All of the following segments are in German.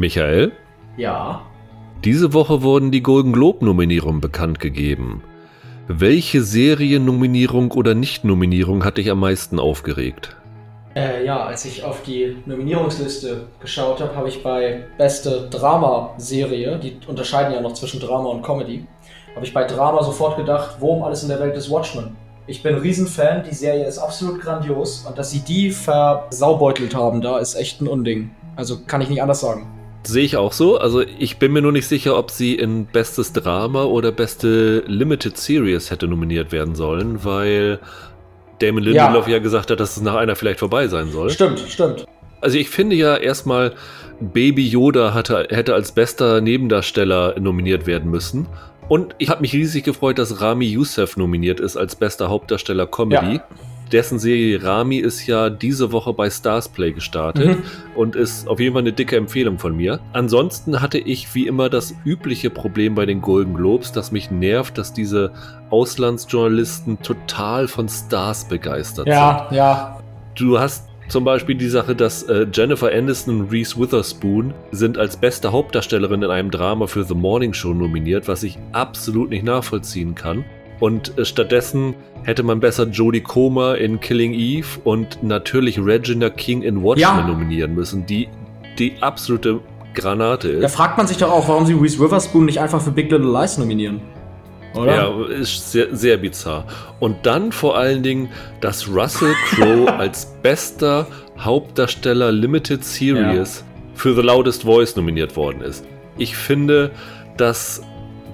Michael? Ja. Diese Woche wurden die Golden Globe-Nominierungen bekannt gegeben. Welche Seriennominierung oder Nicht-Nominierung hat dich am meisten aufgeregt? Äh, ja, als ich auf die Nominierungsliste geschaut habe, habe ich bei beste Drama-Serie, die unterscheiden ja noch zwischen Drama und Comedy, habe ich bei Drama sofort gedacht, worum alles in der Welt ist Watchmen. Ich bin ein Riesenfan, die Serie ist absolut grandios und dass sie die versaubeutelt haben, da ist echt ein Unding. Also kann ich nicht anders sagen. Sehe ich auch so. Also ich bin mir nur nicht sicher, ob sie in bestes Drama oder beste Limited Series hätte nominiert werden sollen, weil Damon Lindelof ja. ja gesagt hat, dass es nach einer vielleicht vorbei sein soll. Stimmt, stimmt. Also ich finde ja erstmal, Baby Yoda hatte, hätte als bester Nebendarsteller nominiert werden müssen. Und ich habe mich riesig gefreut, dass Rami Youssef nominiert ist als bester Hauptdarsteller Comedy. Ja. Dessen Serie Rami ist ja diese Woche bei Starsplay gestartet mhm. und ist auf jeden Fall eine dicke Empfehlung von mir. Ansonsten hatte ich wie immer das übliche Problem bei den Golden Globes, das mich nervt, dass diese Auslandsjournalisten total von Stars begeistert ja, sind. Ja, ja. Du hast zum Beispiel die Sache, dass äh, Jennifer Aniston und Reese Witherspoon sind als beste Hauptdarstellerin in einem Drama für The Morning Show nominiert, was ich absolut nicht nachvollziehen kann. Und äh, stattdessen hätte man besser Jodie Comer in Killing Eve und natürlich Regina King in Watchmen ja. nominieren müssen, die die absolute Granate ist. Da fragt man sich doch auch, warum sie Reese Witherspoon nicht einfach für Big Little Lies nominieren. Oder? Ja, ist sehr, sehr bizarr. Und dann vor allen Dingen, dass Russell Crowe als bester Hauptdarsteller Limited Series ja. für The Loudest Voice nominiert worden ist. Ich finde, dass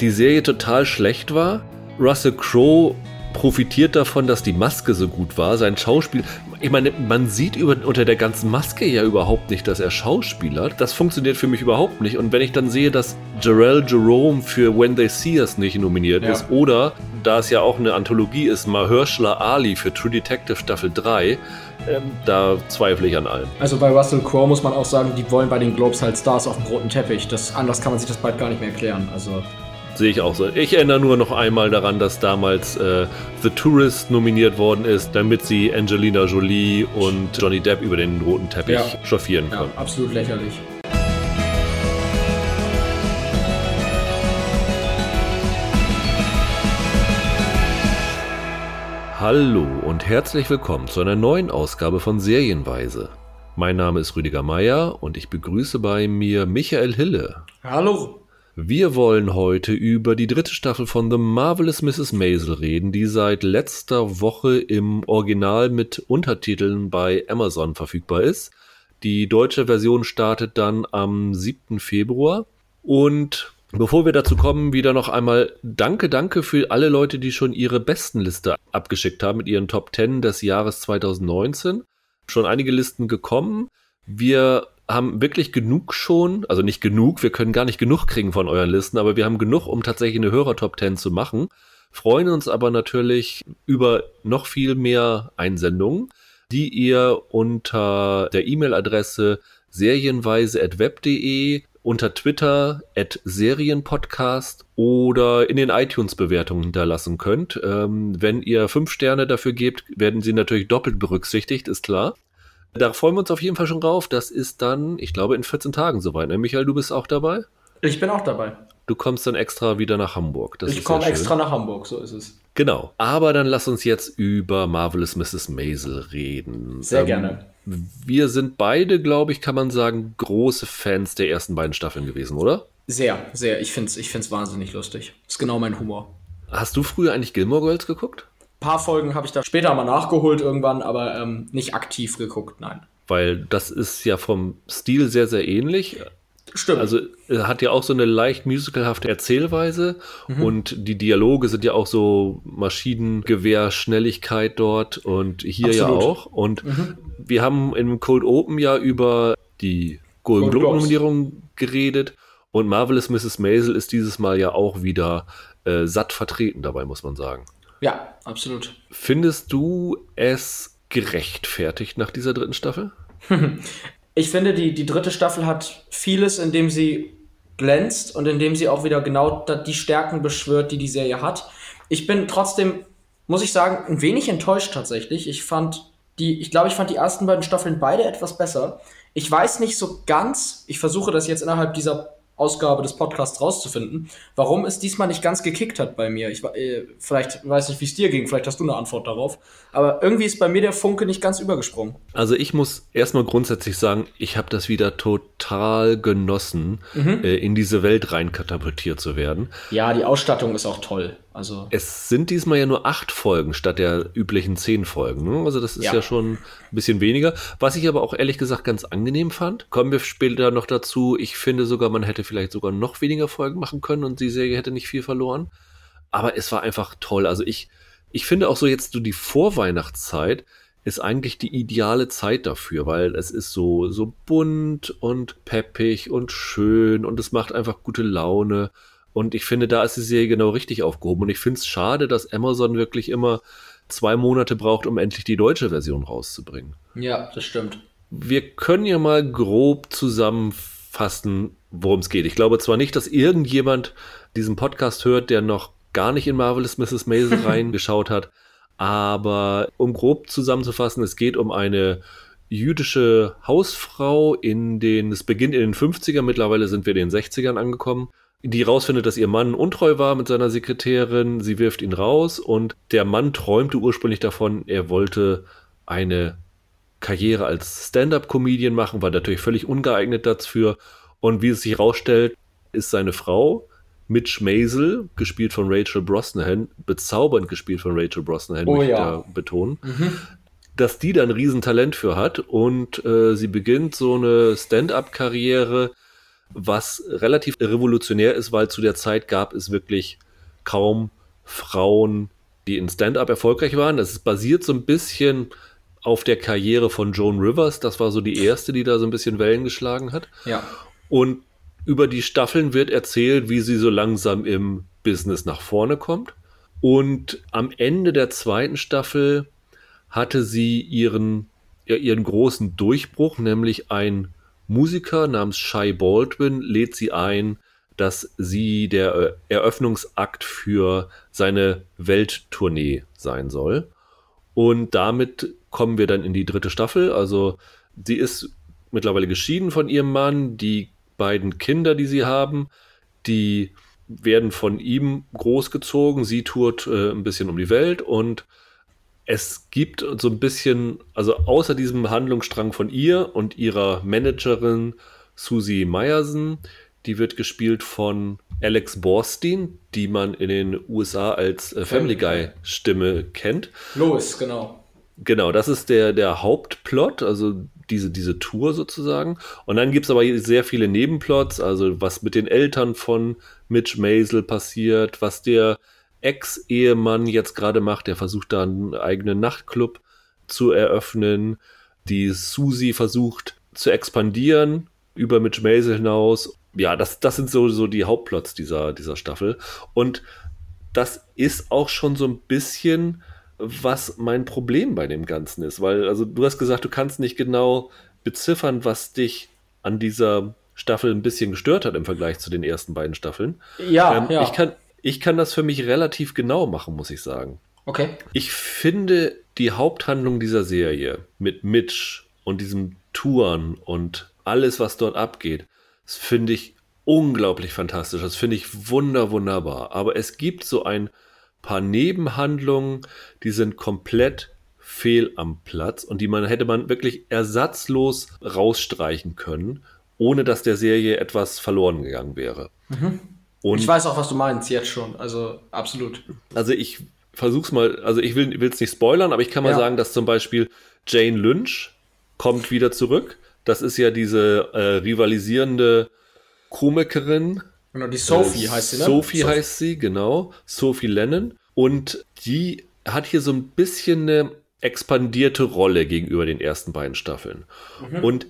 die Serie total schlecht war. Russell Crowe profitiert davon, dass die Maske so gut war. Sein Schauspiel, ich meine, man sieht über, unter der ganzen Maske ja überhaupt nicht, dass er Schauspielert. Das funktioniert für mich überhaupt nicht. Und wenn ich dann sehe, dass Jarell Jerome für When They See Us nicht nominiert ja. ist oder, da es ja auch eine Anthologie ist, Mahershala Ali für True Detective Staffel 3, ähm, da zweifle ich an allem. Also bei Russell Crowe muss man auch sagen, die wollen bei den Globes halt Stars auf dem roten Teppich. Das, anders kann man sich das bald gar nicht mehr erklären. Also Sehe ich auch so. Ich erinnere nur noch einmal daran, dass damals äh, The Tourist nominiert worden ist, damit sie Angelina Jolie und Johnny Depp über den roten Teppich ja. chauffieren können. Ja, absolut lächerlich. Hallo und herzlich willkommen zu einer neuen Ausgabe von Serienweise. Mein Name ist Rüdiger Meier und ich begrüße bei mir Michael Hille. Hallo. Wir wollen heute über die dritte Staffel von The Marvelous Mrs. Maisel reden, die seit letzter Woche im Original mit Untertiteln bei Amazon verfügbar ist. Die deutsche Version startet dann am 7. Februar. Und bevor wir dazu kommen, wieder noch einmal Danke, danke für alle Leute, die schon ihre Bestenliste abgeschickt haben mit ihren Top 10 des Jahres 2019. Schon einige Listen gekommen. Wir haben wirklich genug schon, also nicht genug, wir können gar nicht genug kriegen von euren Listen, aber wir haben genug, um tatsächlich eine Hörer-Top 10 zu machen. Freuen uns aber natürlich über noch viel mehr Einsendungen, die ihr unter der E-Mail-Adresse serienweise.web.de unter Twitter at Serienpodcast oder in den iTunes-Bewertungen hinterlassen könnt. Ähm, wenn ihr fünf Sterne dafür gebt, werden sie natürlich doppelt berücksichtigt, ist klar. Da freuen wir uns auf jeden Fall schon drauf. Das ist dann, ich glaube, in 14 Tagen soweit. Ne? Michael, du bist auch dabei? Ich bin auch dabei. Du kommst dann extra wieder nach Hamburg. Das ich komme extra nach Hamburg, so ist es. Genau. Aber dann lass uns jetzt über Marvelous Mrs. Maisel reden. Sehr ähm, gerne. Wir sind beide, glaube ich, kann man sagen, große Fans der ersten beiden Staffeln gewesen, oder? Sehr, sehr. Ich finde es ich find's wahnsinnig lustig. Ist genau mein Humor. Hast du früher eigentlich Gilmore Girls geguckt? Paar Folgen habe ich da später mal nachgeholt irgendwann, aber ähm, nicht aktiv geguckt, nein. Weil das ist ja vom Stil sehr, sehr ähnlich. Stimmt. Also er hat ja auch so eine leicht musicalhafte Erzählweise mhm. und die Dialoge sind ja auch so Maschinengewehr-Schnelligkeit dort und hier Absolut. ja auch. Und mhm. wir haben im Cold Open ja über die Golden Globe-Nominierung geredet und Marvelous Mrs. Maisel ist dieses Mal ja auch wieder äh, satt vertreten dabei, muss man sagen. Ja, absolut. Findest du es gerechtfertigt nach dieser dritten Staffel? ich finde, die, die dritte Staffel hat vieles, in dem sie glänzt und in dem sie auch wieder genau die Stärken beschwört, die die Serie hat. Ich bin trotzdem, muss ich sagen, ein wenig enttäuscht tatsächlich. Ich fand die, ich glaube, ich fand die ersten beiden Staffeln beide etwas besser. Ich weiß nicht so ganz, ich versuche das jetzt innerhalb dieser Ausgabe des Podcasts rauszufinden, warum es diesmal nicht ganz gekickt hat bei mir. Ich äh, vielleicht weiß nicht, wie es dir ging, vielleicht hast du eine Antwort darauf, aber irgendwie ist bei mir der Funke nicht ganz übergesprungen. Also ich muss erstmal grundsätzlich sagen, ich habe das wieder total genossen, mhm. äh, in diese Welt rein katapultiert zu werden. Ja, die Ausstattung ist auch toll. Also es sind diesmal ja nur acht Folgen statt der üblichen zehn Folgen. Ne? Also das ist ja. ja. schon ein bisschen weniger. Was ich aber auch ehrlich gesagt ganz angenehm fand. Kommen wir später noch dazu. Ich finde sogar, man hätte vielleicht sogar noch weniger Folgen machen können und die Serie hätte nicht viel verloren. Aber es war einfach toll. Also ich, ich finde auch so jetzt so die Vorweihnachtszeit ist eigentlich die ideale Zeit dafür, weil es ist so, so bunt und peppig und schön und es macht einfach gute Laune. Und ich finde, da ist die Serie genau richtig aufgehoben. Und ich finde es schade, dass Amazon wirklich immer zwei Monate braucht, um endlich die deutsche Version rauszubringen. Ja, das stimmt. Wir können ja mal grob zusammenfassen, worum es geht. Ich glaube zwar nicht, dass irgendjemand diesen Podcast hört, der noch gar nicht in Marvelous Mrs. Maisel reingeschaut hat, aber um grob zusammenzufassen, es geht um eine jüdische Hausfrau in den, es beginnt in den 50ern, mittlerweile sind wir in den 60ern angekommen die rausfindet, dass ihr Mann untreu war mit seiner Sekretärin. Sie wirft ihn raus und der Mann träumte ursprünglich davon, er wollte eine Karriere als Stand-up-Comedian machen, war natürlich völlig ungeeignet dafür. Und wie es sich herausstellt, ist seine Frau Mitch Maisel, gespielt von Rachel Brosnahan, bezaubernd gespielt von Rachel Brosnahan, oh, möchte ja. ich betonen. Mhm dass die da ein Riesentalent für hat und äh, sie beginnt so eine Stand-up-Karriere was relativ revolutionär ist, weil zu der Zeit gab es wirklich kaum Frauen, die in Stand-up erfolgreich waren. Das ist basiert so ein bisschen auf der Karriere von Joan Rivers. Das war so die erste, die da so ein bisschen Wellen geschlagen hat. Ja. Und über die Staffeln wird erzählt, wie sie so langsam im Business nach vorne kommt. Und am Ende der zweiten Staffel hatte sie ihren, ja, ihren großen Durchbruch, nämlich ein Musiker namens Shai Baldwin lädt sie ein, dass sie der äh, Eröffnungsakt für seine Welttournee sein soll. Und damit kommen wir dann in die dritte Staffel. Also sie ist mittlerweile geschieden von ihrem Mann. Die beiden Kinder, die sie haben, die werden von ihm großgezogen. Sie tourt äh, ein bisschen um die Welt und es gibt so ein bisschen, also außer diesem Handlungsstrang von ihr und ihrer Managerin Susie Meyerson, die wird gespielt von Alex Borstein, die man in den USA als äh, Family Guy Stimme kennt. Lois, genau. Genau, das ist der, der Hauptplot, also diese, diese Tour sozusagen. Und dann gibt es aber sehr viele Nebenplots, also was mit den Eltern von Mitch Maisel passiert, was der Ex-Ehemann jetzt gerade macht. Der versucht da einen eigenen Nachtclub zu eröffnen. Die Susie versucht zu expandieren über Mitch Maisel hinaus. Ja, das, das sind so, so die Hauptplots dieser, dieser Staffel. Und das ist auch schon so ein bisschen, was mein Problem bei dem Ganzen ist. Weil, also du hast gesagt, du kannst nicht genau beziffern, was dich an dieser Staffel ein bisschen gestört hat im Vergleich zu den ersten beiden Staffeln. Ja, ähm, ja. Ich kann, ich kann das für mich relativ genau machen, muss ich sagen. Okay. Ich finde die Haupthandlung dieser Serie mit Mitch und diesem Touren und alles, was dort abgeht, das finde ich unglaublich fantastisch. Das finde ich wunder, wunderbar. Aber es gibt so ein paar Nebenhandlungen, die sind komplett fehl am Platz und die man hätte man wirklich ersatzlos rausstreichen können, ohne dass der Serie etwas verloren gegangen wäre. Mhm. Und ich weiß auch, was du meinst, jetzt schon. Also absolut. Also ich versuch's mal, also ich will es nicht spoilern, aber ich kann mal ja. sagen, dass zum Beispiel Jane Lynch kommt wieder zurück. Das ist ja diese äh, rivalisierende Komikerin. Genau, die Sophie äh, heißt sie, ne? Sophie, Sophie heißt sie, genau. Sophie Lennon. Und die hat hier so ein bisschen eine expandierte Rolle gegenüber den ersten beiden Staffeln. Mhm. Und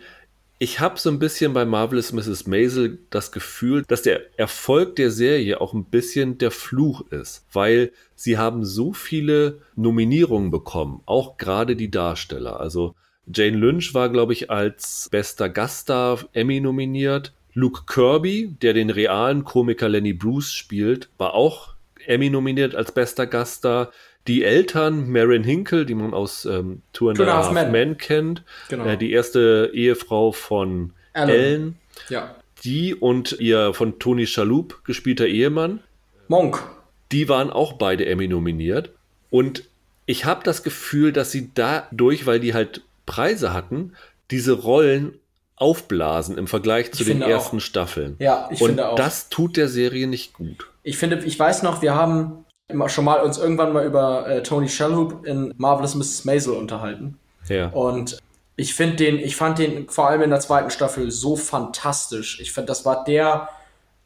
ich habe so ein bisschen bei Marvelous Mrs. Maisel das Gefühl, dass der Erfolg der Serie auch ein bisschen der Fluch ist, weil sie haben so viele Nominierungen bekommen, auch gerade die Darsteller. Also Jane Lynch war, glaube ich, als bester Gaststar Emmy nominiert. Luke Kirby, der den realen Komiker Lenny Bruce spielt, war auch Emmy nominiert als bester Gaststar. Die Eltern, Marin Hinkle, die man aus ähm, Two and a Men, Men kennt, genau. äh, die erste Ehefrau von Alan. Ellen, ja. die und ihr von Tony Schalup gespielter Ehemann, Monk, die waren auch beide Emmy nominiert. Und ich habe das Gefühl, dass sie dadurch, weil die halt Preise hatten, diese Rollen aufblasen im Vergleich zu ich den ersten auch. Staffeln. Ja, ich Und finde auch. das tut der Serie nicht gut. Ich finde, ich weiß noch, wir haben schon mal uns irgendwann mal über äh, Tony Shalhoub in Marvelous Mrs. Maisel unterhalten. Ja. Und ich finde den, ich fand den vor allem in der zweiten Staffel so fantastisch. Ich finde, das war der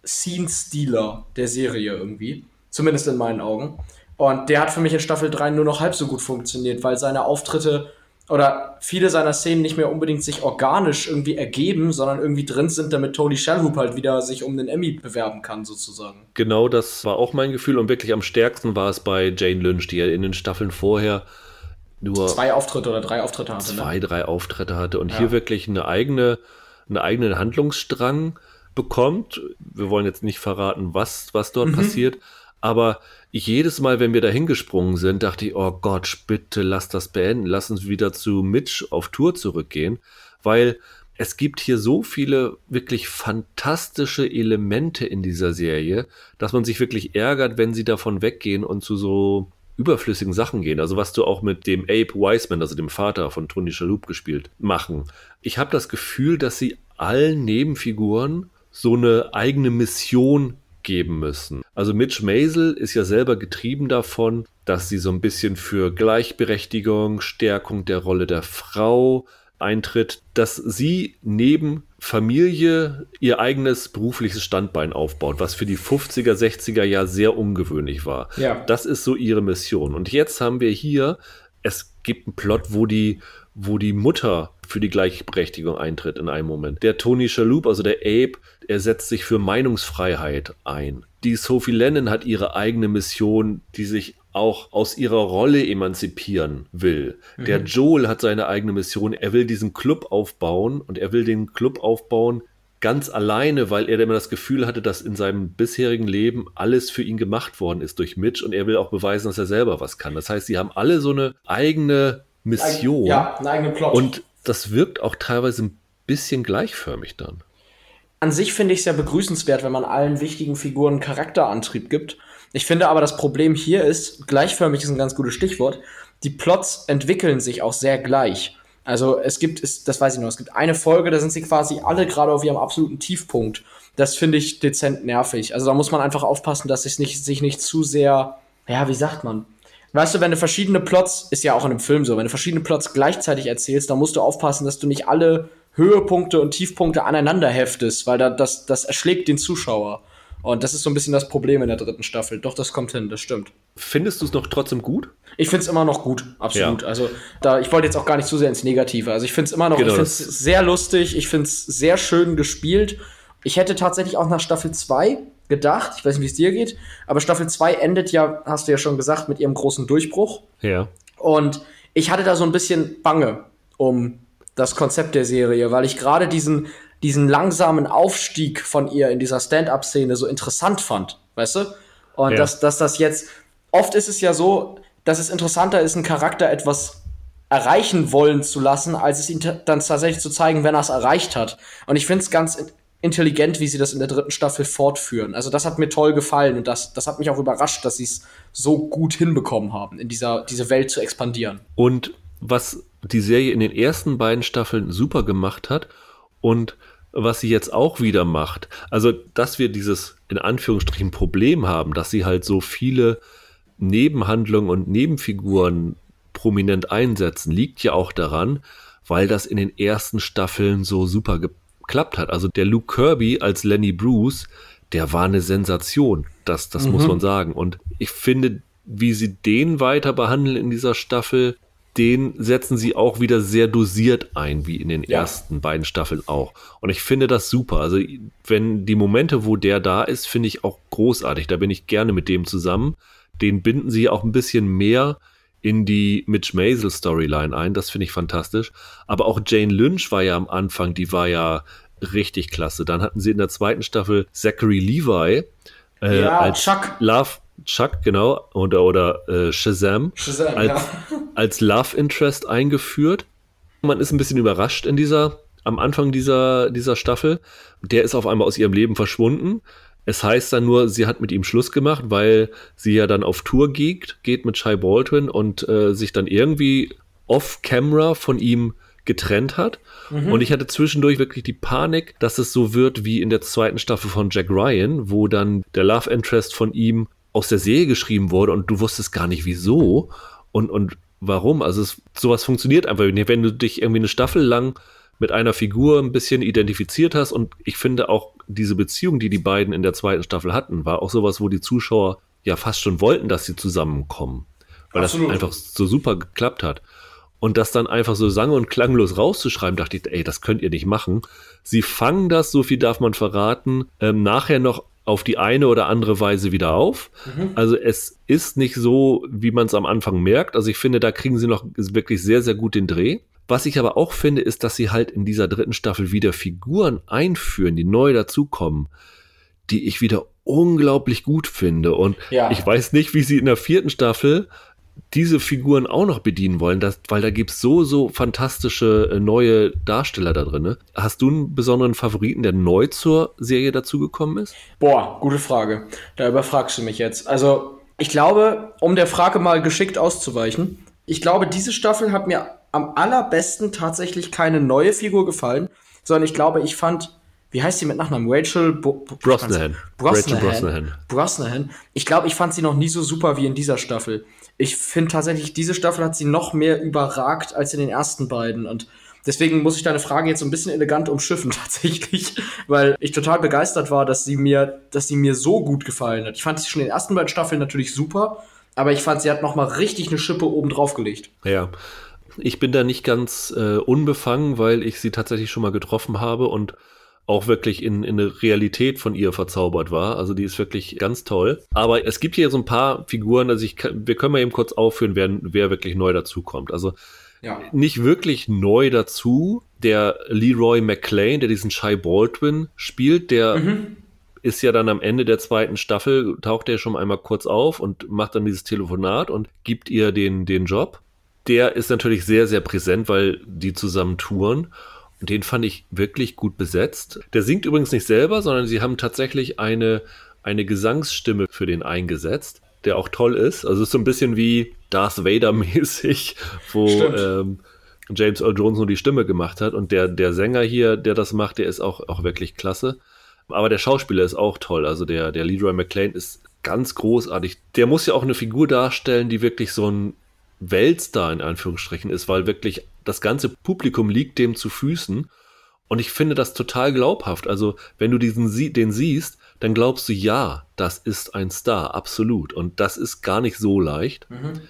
Scene-Stealer der Serie irgendwie. Zumindest in meinen Augen. Und der hat für mich in Staffel 3 nur noch halb so gut funktioniert, weil seine Auftritte oder viele seiner Szenen nicht mehr unbedingt sich organisch irgendwie ergeben, sondern irgendwie drin sind, damit Tony Shalhoub halt wieder sich um den Emmy bewerben kann, sozusagen. Genau, das war auch mein Gefühl und wirklich am stärksten war es bei Jane Lynch, die ja in den Staffeln vorher nur zwei Auftritte oder drei Auftritte hatte. Ne? Zwei, ne? drei Auftritte hatte und ja. hier wirklich eine eigene, einen eigenen Handlungsstrang bekommt. Wir wollen jetzt nicht verraten, was, was dort mhm. passiert, aber jedes Mal, wenn wir da hingesprungen sind, dachte ich, oh Gott, bitte lass das beenden, lass uns wieder zu Mitch auf Tour zurückgehen, weil es gibt hier so viele wirklich fantastische Elemente in dieser Serie, dass man sich wirklich ärgert, wenn sie davon weggehen und zu so überflüssigen Sachen gehen. Also was du auch mit dem Abe Wiseman, also dem Vater von Tony Shalhoub gespielt, machen. Ich habe das Gefühl, dass sie allen Nebenfiguren so eine eigene Mission geben müssen. Also Mitch Maisel ist ja selber getrieben davon, dass sie so ein bisschen für Gleichberechtigung, Stärkung der Rolle der Frau eintritt, dass sie neben Familie ihr eigenes berufliches Standbein aufbaut, was für die 50er, 60er ja sehr ungewöhnlich war. Ja. Das ist so ihre Mission. Und jetzt haben wir hier, es gibt einen Plot, wo die, wo die Mutter für die Gleichberechtigung eintritt in einem Moment. Der Tony Shalhoub, also der Abe, er setzt sich für Meinungsfreiheit ein. Die Sophie Lennon hat ihre eigene Mission, die sich auch aus ihrer Rolle emanzipieren will. Mhm. Der Joel hat seine eigene Mission. Er will diesen Club aufbauen und er will den Club aufbauen ganz alleine, weil er immer das Gefühl hatte, dass in seinem bisherigen Leben alles für ihn gemacht worden ist durch Mitch und er will auch beweisen, dass er selber was kann. Das heißt, sie haben alle so eine eigene Mission. Ja, einen eigenen Plot. Und das wirkt auch teilweise ein bisschen gleichförmig dann. An sich finde ich es ja begrüßenswert, wenn man allen wichtigen Figuren Charakterantrieb gibt. Ich finde aber, das Problem hier ist, gleichförmig ist ein ganz gutes Stichwort, die Plots entwickeln sich auch sehr gleich. Also es gibt, es, das weiß ich noch, es gibt eine Folge, da sind sie quasi alle gerade auf ihrem absoluten Tiefpunkt. Das finde ich dezent nervig. Also da muss man einfach aufpassen, dass es nicht, sich nicht zu sehr, ja, wie sagt man? Weißt du, wenn du verschiedene Plots, ist ja auch in einem Film so, wenn du verschiedene Plots gleichzeitig erzählst, dann musst du aufpassen, dass du nicht alle Höhepunkte und Tiefpunkte aneinander heftest, weil da, das, das erschlägt den Zuschauer. Und das ist so ein bisschen das Problem in der dritten Staffel. Doch, das kommt hin, das stimmt. Findest du es noch trotzdem gut? Ich finde es immer noch gut, absolut. Ja. Also, da, ich wollte jetzt auch gar nicht zu sehr ins Negative. Also, ich finde es immer noch, genau, ich finde es sehr lustig, ich finde es sehr schön gespielt. Ich hätte tatsächlich auch nach Staffel 2 gedacht. Ich weiß nicht, wie es dir geht. Aber Staffel 2 endet ja, hast du ja schon gesagt, mit ihrem großen Durchbruch. Ja. Und ich hatte da so ein bisschen Bange um das Konzept der Serie, weil ich gerade diesen, diesen langsamen Aufstieg von ihr in dieser Stand-up-Szene so interessant fand, weißt du? Und ja. dass, dass das jetzt, oft ist es ja so, dass es interessanter ist, einen Charakter etwas erreichen wollen zu lassen, als es ihn dann tatsächlich zu zeigen, wenn er es erreicht hat. Und ich finde es ganz intelligent, wie sie das in der dritten Staffel fortführen. Also das hat mir toll gefallen und das, das hat mich auch überrascht, dass sie es so gut hinbekommen haben, in dieser diese Welt zu expandieren. Und was die Serie in den ersten beiden Staffeln super gemacht hat und was sie jetzt auch wieder macht, also dass wir dieses in Anführungsstrichen Problem haben, dass sie halt so viele Nebenhandlungen und Nebenfiguren prominent einsetzen, liegt ja auch daran, weil das in den ersten Staffeln so super ge geklappt hat. Also der Luke Kirby als Lenny Bruce, der war eine Sensation. Das, das mhm. muss man sagen. Und ich finde, wie sie den weiter behandeln in dieser Staffel, den setzen sie auch wieder sehr dosiert ein, wie in den ja. ersten beiden Staffeln auch. Und ich finde das super. Also, wenn die Momente, wo der da ist, finde ich auch großartig. Da bin ich gerne mit dem zusammen. Den binden sie auch ein bisschen mehr in die Mitch Maisel Storyline ein. Das finde ich fantastisch. Aber auch Jane Lynch war ja am Anfang, die war ja richtig klasse. Dann hatten sie in der zweiten Staffel Zachary Levi äh, ja, als Chuck. Love Chuck, genau, oder, oder äh, Shazam, Shazam als, ja. als Love Interest eingeführt. Man ist ein bisschen überrascht in dieser, am Anfang dieser, dieser Staffel. Der ist auf einmal aus ihrem Leben verschwunden. Es heißt dann nur, sie hat mit ihm Schluss gemacht, weil sie ja dann auf Tour geht, geht mit Shai Baldwin und äh, sich dann irgendwie off-camera von ihm getrennt hat. Mhm. Und ich hatte zwischendurch wirklich die Panik, dass es so wird wie in der zweiten Staffel von Jack Ryan, wo dann der Love Interest von ihm aus der Serie geschrieben wurde und du wusstest gar nicht wieso und, und warum. Also es, sowas funktioniert einfach nicht. Wenn du dich irgendwie eine Staffel lang mit einer Figur ein bisschen identifiziert hast und ich finde auch diese Beziehung, die die beiden in der zweiten Staffel hatten, war auch sowas, wo die Zuschauer ja fast schon wollten, dass sie zusammenkommen, weil Absolut. das einfach so super geklappt hat. Und das dann einfach so sang- und klanglos rauszuschreiben, dachte ich, ey, das könnt ihr nicht machen. Sie fangen das, so viel darf man verraten, ähm, nachher noch auf die eine oder andere Weise wieder auf. Mhm. Also es ist nicht so, wie man es am Anfang merkt. Also ich finde, da kriegen sie noch wirklich sehr, sehr gut den Dreh. Was ich aber auch finde, ist, dass sie halt in dieser dritten Staffel wieder Figuren einführen, die neu dazukommen, die ich wieder unglaublich gut finde. Und ja. ich weiß nicht, wie sie in der vierten Staffel diese Figuren auch noch bedienen wollen, das, weil da gibt's so, so fantastische äh, neue Darsteller da drin. Hast du einen besonderen Favoriten, der neu zur Serie dazugekommen ist? Boah, gute Frage. Da überfragst du mich jetzt. Also, ich glaube, um der Frage mal geschickt auszuweichen, ich glaube, diese Staffel hat mir am allerbesten tatsächlich keine neue Figur gefallen, sondern ich glaube, ich fand wie heißt sie mit Nachnamen? Rachel Bo Brosnahan. Brosnahan. Rachel Brosnahan. Brosnahan. Ich glaube, ich fand sie noch nie so super wie in dieser Staffel ich finde tatsächlich, diese Staffel hat sie noch mehr überragt als in den ersten beiden. Und deswegen muss ich deine Frage jetzt so ein bisschen elegant umschiffen, tatsächlich, weil ich total begeistert war, dass sie mir, dass sie mir so gut gefallen hat. Ich fand sie schon in den ersten beiden Staffeln natürlich super, aber ich fand, sie hat noch mal richtig eine Schippe oben drauf gelegt. Ja. Ich bin da nicht ganz äh, unbefangen, weil ich sie tatsächlich schon mal getroffen habe und auch wirklich in, in eine Realität von ihr verzaubert war. Also die ist wirklich ganz toll. Aber es gibt hier so ein paar Figuren, also ich wir können mal eben kurz aufführen, wer, wer wirklich neu dazukommt. Also ja. nicht wirklich neu dazu. Der Leroy McLean, der diesen Shy Baldwin spielt, der mhm. ist ja dann am Ende der zweiten Staffel, taucht er schon einmal kurz auf und macht dann dieses Telefonat und gibt ihr den, den Job. Der ist natürlich sehr, sehr präsent, weil die zusammen touren. Den fand ich wirklich gut besetzt. Der singt übrigens nicht selber, sondern sie haben tatsächlich eine, eine Gesangsstimme für den eingesetzt, der auch toll ist. Also ist so ein bisschen wie Darth Vader-mäßig, wo ähm, James Earl Jones nur die Stimme gemacht hat. Und der, der Sänger hier, der das macht, der ist auch, auch wirklich klasse. Aber der Schauspieler ist auch toll. Also der, der Leroy McLean ist ganz großartig. Der muss ja auch eine Figur darstellen, die wirklich so ein Weltstar in Anführungsstrichen ist, weil wirklich das ganze Publikum liegt dem zu Füßen. Und ich finde das total glaubhaft. Also, wenn du diesen, den siehst, dann glaubst du, ja, das ist ein Star, absolut. Und das ist gar nicht so leicht. Mhm.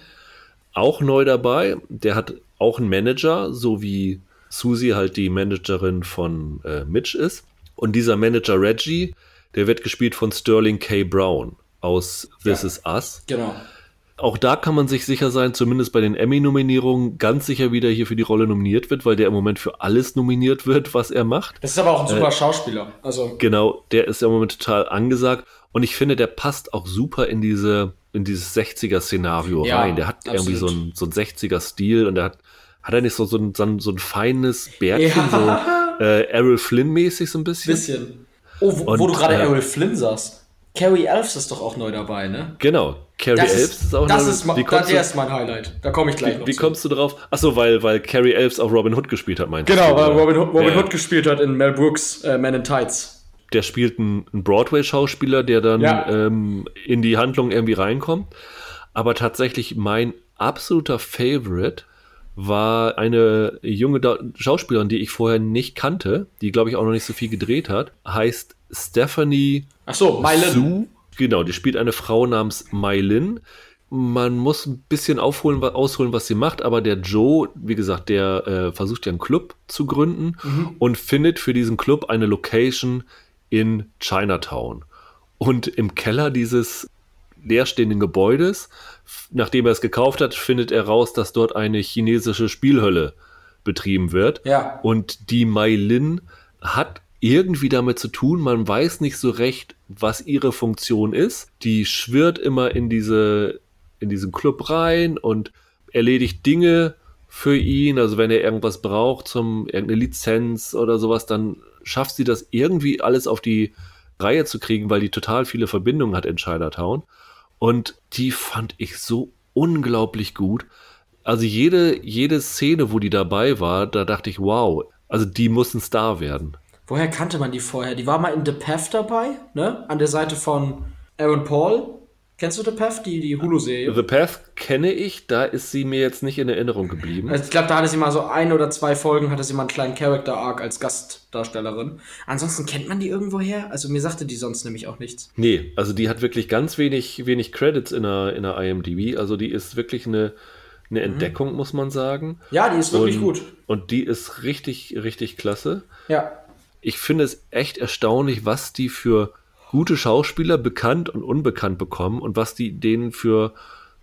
Auch neu dabei, der hat auch einen Manager, so wie Susie halt die Managerin von äh, Mitch ist. Und dieser Manager Reggie, der wird gespielt von Sterling K. Brown aus This ja, Is Us. Genau auch da kann man sich sicher sein, zumindest bei den Emmy-Nominierungen, ganz sicher wieder hier für die Rolle nominiert wird, weil der im Moment für alles nominiert wird, was er macht. Das ist aber auch ein super äh, Schauspieler. Also. Genau, der ist im Moment total angesagt. Und ich finde, der passt auch super in diese, in dieses 60er-Szenario ja, rein. Der hat absolut. irgendwie so ein, so ein 60er-Stil und der hat, hat er nicht so, so, ein, so, ein, so ein feines Bärtchen, ja. so äh, Errol Flynn-mäßig so ein bisschen? Bisschen. Oh, wo, und, wo du gerade äh, Errol Flynn sagst. Carrie Elves ist doch auch neu dabei, ne? Genau, Carrie Elves ist, ist auch das neu. Ist ma, das du, ist mein Highlight. Da komme ich gleich wie, noch Wie zu. kommst du drauf? Achso, weil, weil Carrie Elves auch Robin Hood gespielt hat, meinst du? Genau, weil Robin, Hood, Robin ja. Hood gespielt hat in Mel Brooks äh, Man in Tights. Der spielt einen, einen Broadway-Schauspieler, der dann ja. ähm, in die Handlung irgendwie reinkommt. Aber tatsächlich mein absoluter Favorite war eine junge Schauspielerin, die ich vorher nicht kannte, die glaube ich auch noch nicht so viel gedreht hat, heißt Stephanie Ach so. Sue. Genau, die spielt eine Frau namens Mylin. Man muss ein bisschen aufholen, ausholen, was sie macht, aber der Joe, wie gesagt, der äh, versucht ja einen Club zu gründen mhm. und findet für diesen Club eine Location in Chinatown. Und im Keller dieses leerstehenden Gebäudes, nachdem er es gekauft hat, findet er raus, dass dort eine chinesische Spielhölle betrieben wird. Ja. Und die Mai Lin hat irgendwie damit zu tun. Man weiß nicht so recht, was ihre Funktion ist. Die schwirrt immer in diese, in diesen Club rein und erledigt Dinge für ihn. Also wenn er irgendwas braucht zum irgendeine Lizenz oder sowas, dann schafft sie das irgendwie alles auf die Reihe zu kriegen, weil die total viele Verbindungen hat in Chinatown. Und die fand ich so unglaublich gut. Also jede, jede Szene, wo die dabei war, da dachte ich, wow, also die muss ein Star werden. Woher kannte man die vorher? Die war mal in The Path dabei, ne? An der Seite von Aaron Paul. Kennst du The Path, die, die Hulu-Serie? The Path kenne ich, da ist sie mir jetzt nicht in Erinnerung geblieben. Also ich glaube, da hatte sie mal so ein oder zwei Folgen, hatte sie mal einen kleinen Character-Arc als Gastdarstellerin. Ansonsten kennt man die irgendwoher? Also mir sagte die sonst nämlich auch nichts. Nee, also die hat wirklich ganz wenig, wenig Credits in der, in der IMDb. Also die ist wirklich eine, eine mhm. Entdeckung, muss man sagen. Ja, die ist wirklich und, gut. Und die ist richtig, richtig klasse. Ja. Ich finde es echt erstaunlich, was die für gute Schauspieler bekannt und unbekannt bekommen und was die denen für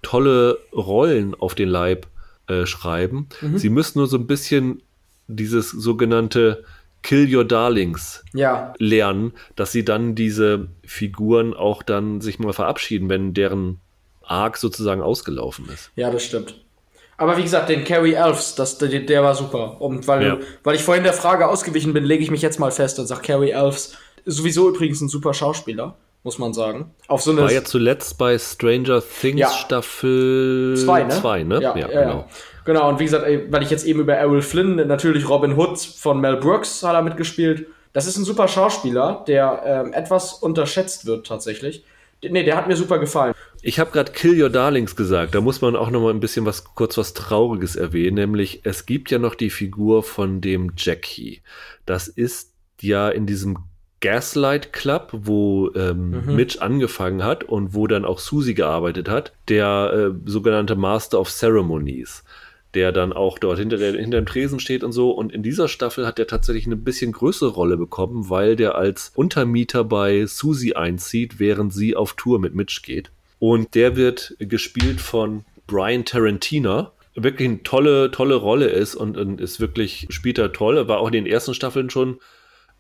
tolle Rollen auf den Leib äh, schreiben. Mhm. Sie müssen nur so ein bisschen dieses sogenannte Kill Your Darlings ja. lernen, dass sie dann diese Figuren auch dann sich mal verabschieden, wenn deren Arc sozusagen ausgelaufen ist. Ja, das stimmt. Aber wie gesagt, den Carrie Elves, das, der, der war super. Und weil, ja. weil ich vorhin der Frage ausgewichen bin, lege ich mich jetzt mal fest und sage, Carrie Elves sowieso übrigens ein super Schauspieler, muss man sagen. Auf so eine war ja zuletzt bei Stranger Things ja. Staffel 2, ne? Zwei, ne? Ja, ja, genau. Genau, und wie gesagt, weil ich jetzt eben über Errol Flynn, natürlich Robin Hood von Mel Brooks hat er mitgespielt. Das ist ein super Schauspieler, der ähm, etwas unterschätzt wird tatsächlich. Nee, der hat mir super gefallen. Ich habe gerade Kill Your Darlings gesagt. Da muss man auch noch mal ein bisschen was kurz was Trauriges erwähnen, nämlich es gibt ja noch die Figur von dem Jackie. Das ist ja in diesem Gaslight Club, wo ähm, mhm. Mitch angefangen hat und wo dann auch Susie gearbeitet hat, der äh, sogenannte Master of Ceremonies, der dann auch dort hinter, der, hinter dem Tresen steht und so. Und in dieser Staffel hat er tatsächlich eine bisschen größere Rolle bekommen, weil der als Untermieter bei Susie einzieht, während sie auf Tour mit Mitch geht. Und der wird gespielt von Brian Tarantino, wirklich eine tolle, tolle Rolle ist und, und ist wirklich, spielt er toll. War auch in den ersten Staffeln schon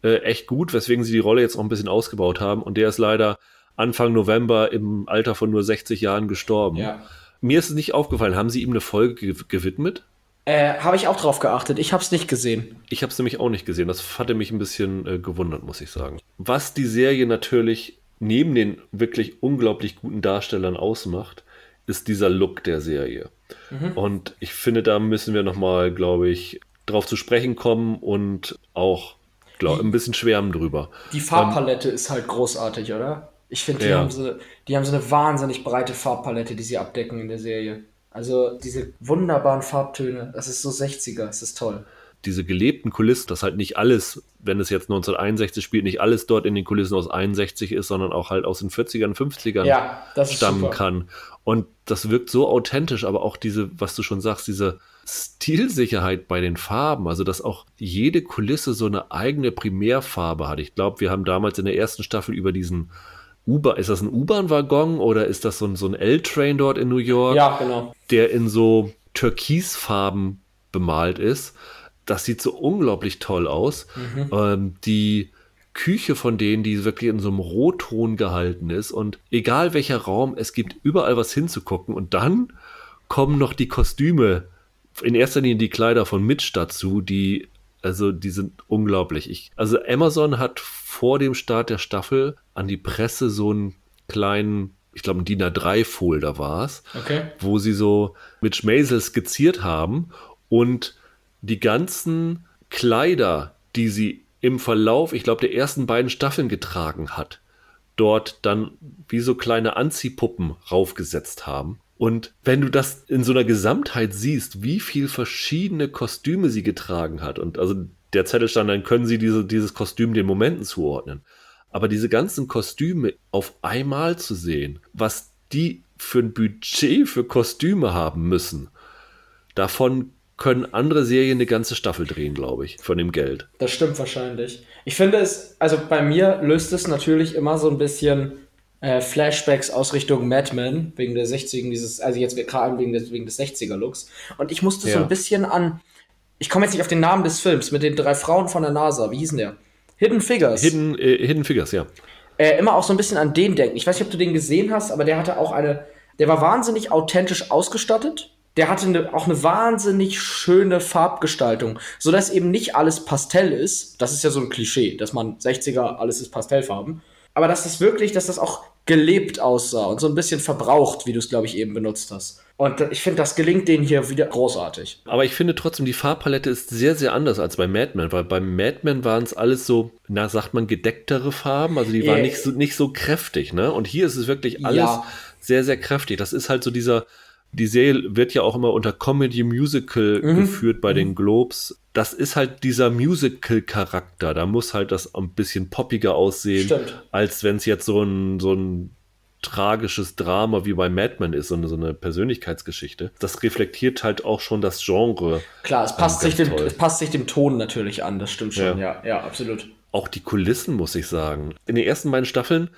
äh, echt gut, weswegen sie die Rolle jetzt auch ein bisschen ausgebaut haben. Und der ist leider Anfang November im Alter von nur 60 Jahren gestorben. Ja. Mir ist es nicht aufgefallen. Haben sie ihm eine Folge gewidmet? Äh, habe ich auch drauf geachtet. Ich habe es nicht gesehen. Ich habe es nämlich auch nicht gesehen. Das hatte mich ein bisschen äh, gewundert, muss ich sagen. Was die Serie natürlich neben den wirklich unglaublich guten Darstellern ausmacht, ist dieser Look der Serie. Mhm. Und ich finde, da müssen wir nochmal, glaube ich, drauf zu sprechen kommen und auch glaub, ein bisschen schwärmen drüber. Die Farbpalette ähm, ist halt großartig, oder? Ich finde, die, ja. haben so, die haben so eine wahnsinnig breite Farbpalette, die sie abdecken in der Serie. Also diese wunderbaren Farbtöne, das ist so 60er, das ist toll. Diese gelebten Kulissen, dass halt nicht alles, wenn es jetzt 1961 spielt, nicht alles dort in den Kulissen aus 61 ist, sondern auch halt aus den 40ern, 50ern ja, stammen super. kann. Und das wirkt so authentisch, aber auch diese, was du schon sagst, diese Stilsicherheit bei den Farben, also dass auch jede Kulisse so eine eigene Primärfarbe hat. Ich glaube, wir haben damals in der ersten Staffel über diesen U-Bahn, ist das ein U-Bahn-Waggon oder ist das so ein, so ein L-Train dort in New York? Ja, genau. Der in so Türkisfarben bemalt ist. Das sieht so unglaublich toll aus. Mhm. Ähm, die Küche von denen, die wirklich in so einem Rotton gehalten ist und egal welcher Raum, es gibt überall was hinzugucken und dann kommen noch die Kostüme in erster Linie die Kleider von Mitch dazu, die, also die sind unglaublich. Ich, also Amazon hat vor dem Start der Staffel an die Presse so einen kleinen, ich glaube, ein DIN A3-Folder war es, okay. wo sie so Mitch Maisel skizziert haben und die ganzen Kleider, die sie im Verlauf, ich glaube, der ersten beiden Staffeln getragen hat, dort dann wie so kleine Anziehpuppen raufgesetzt haben. Und wenn du das in so einer Gesamtheit siehst, wie viel verschiedene Kostüme sie getragen hat, und also der Zettel stand, dann können sie diese, dieses Kostüm den Momenten zuordnen. Aber diese ganzen Kostüme auf einmal zu sehen, was die für ein Budget für Kostüme haben müssen, davon können andere Serien eine ganze Staffel drehen, glaube ich, von dem Geld. Das stimmt wahrscheinlich. Ich finde es, also bei mir löst es natürlich immer so ein bisschen äh, Flashbacks aus Richtung Mad Men, wegen der 60er, dieses, also jetzt gerade wegen des, wegen des 60er-Looks. Und ich musste ja. so ein bisschen an, ich komme jetzt nicht auf den Namen des Films, mit den drei Frauen von der NASA, wie hießen der? Hidden Figures. Hidden, äh, Hidden Figures, ja. Äh, immer auch so ein bisschen an den denken. Ich weiß nicht, ob du den gesehen hast, aber der hatte auch eine, der war wahnsinnig authentisch ausgestattet. Der hatte eine, auch eine wahnsinnig schöne Farbgestaltung, so dass eben nicht alles Pastell ist. Das ist ja so ein Klischee, dass man 60er alles ist Pastellfarben. Aber dass das wirklich, dass das auch gelebt aussah und so ein bisschen verbraucht, wie du es, glaube ich, eben benutzt hast. Und ich finde, das gelingt denen hier wieder großartig. Aber ich finde trotzdem, die Farbpalette ist sehr, sehr anders als bei Mad Men, weil beim Mad Men waren es alles so, na, sagt man, gedecktere Farben, also die waren äh, nicht, so, nicht so kräftig, ne? Und hier ist es wirklich alles ja. sehr, sehr kräftig. Das ist halt so dieser, die Serie wird ja auch immer unter Comedy Musical mhm. geführt bei mhm. den Globes. Das ist halt dieser Musical-Charakter. Da muss halt das ein bisschen poppiger aussehen, Stimmt. als wenn es jetzt so ein, so ein tragisches Drama wie bei Mad Men ist, so eine, so eine Persönlichkeitsgeschichte. Das reflektiert halt auch schon das Genre. Klar, es passt, sich dem, es passt sich dem Ton natürlich an, das stimmt schon, ja, ja, ja absolut. Auch die Kulissen, muss ich sagen. In den ersten beiden Staffeln,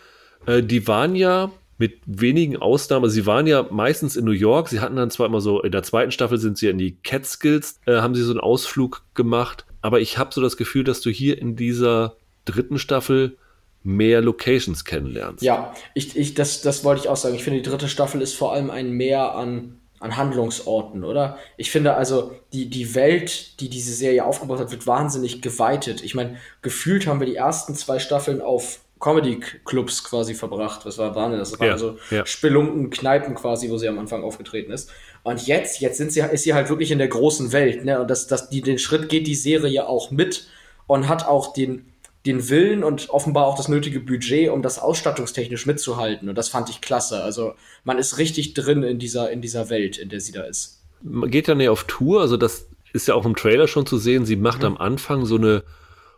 äh, die waren ja mit wenigen Ausnahmen. Sie waren ja meistens in New York. Sie hatten dann zwar immer so, in der zweiten Staffel sind sie in die Catskills, äh, haben sie so einen Ausflug gemacht. Aber ich habe so das Gefühl, dass du hier in dieser dritten Staffel mehr Locations kennenlernst. Ja, ich, ich, das, das wollte ich auch sagen. Ich finde, die dritte Staffel ist vor allem ein Mehr an, an Handlungsorten, oder? Ich finde also, die, die Welt, die diese Serie aufgebaut hat, wird wahnsinnig geweitet. Ich meine, gefühlt haben wir die ersten zwei Staffeln auf Comedy-Clubs quasi verbracht. Was war Wahnsinn? Das waren ja, so ja. Spelunken, Kneipen quasi, wo sie am Anfang aufgetreten ist. Und jetzt, jetzt sind sie, ist sie halt wirklich in der großen Welt, ne? Und das, das, die, den Schritt geht die Serie auch mit und hat auch den, den Willen und offenbar auch das nötige Budget, um das ausstattungstechnisch mitzuhalten. Und das fand ich klasse. Also man ist richtig drin in dieser, in dieser Welt, in der sie da ist. Man geht ja näher auf Tour, also das ist ja auch im Trailer schon zu sehen. Sie macht mhm. am Anfang so eine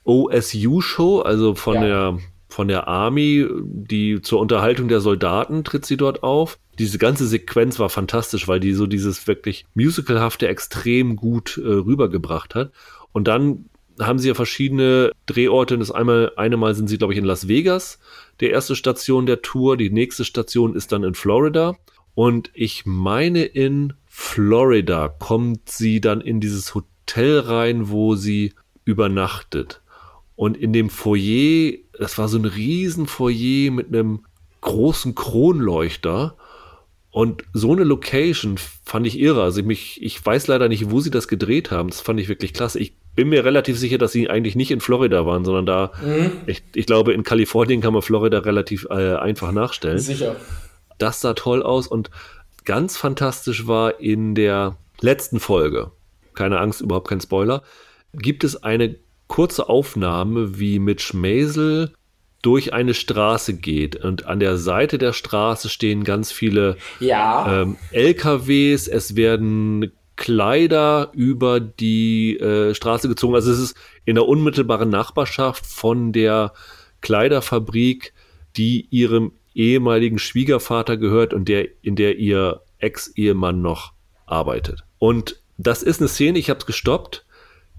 OSU-Show, also von ja. der von der Army, die zur Unterhaltung der Soldaten tritt sie dort auf. Diese ganze Sequenz war fantastisch, weil die so dieses wirklich musicalhafte extrem gut äh, rübergebracht hat. Und dann haben sie ja verschiedene Drehorte. Das einmal, eine Mal sind sie, glaube ich, in Las Vegas, der erste Station der Tour. Die nächste Station ist dann in Florida. Und ich meine, in Florida kommt sie dann in dieses Hotel rein, wo sie übernachtet. Und in dem Foyer, das war so ein riesen Foyer mit einem großen Kronleuchter. Und so eine Location fand ich irre. Also ich, mich, ich weiß leider nicht, wo sie das gedreht haben. Das fand ich wirklich klasse. Ich bin mir relativ sicher, dass sie eigentlich nicht in Florida waren, sondern da, mhm. ich, ich glaube, in Kalifornien kann man Florida relativ äh, einfach nachstellen. Sicher. Das sah toll aus und ganz fantastisch war in der letzten Folge, keine Angst, überhaupt kein Spoiler, gibt es eine kurze Aufnahme, wie Mitch Maisel durch eine Straße geht und an der Seite der Straße stehen ganz viele ja. ähm, LKWs, es werden Kleider über die äh, Straße gezogen. Also es ist in der unmittelbaren Nachbarschaft von der Kleiderfabrik, die ihrem ehemaligen Schwiegervater gehört und der in der ihr Ex-Ehemann noch arbeitet. Und das ist eine Szene, ich habe es gestoppt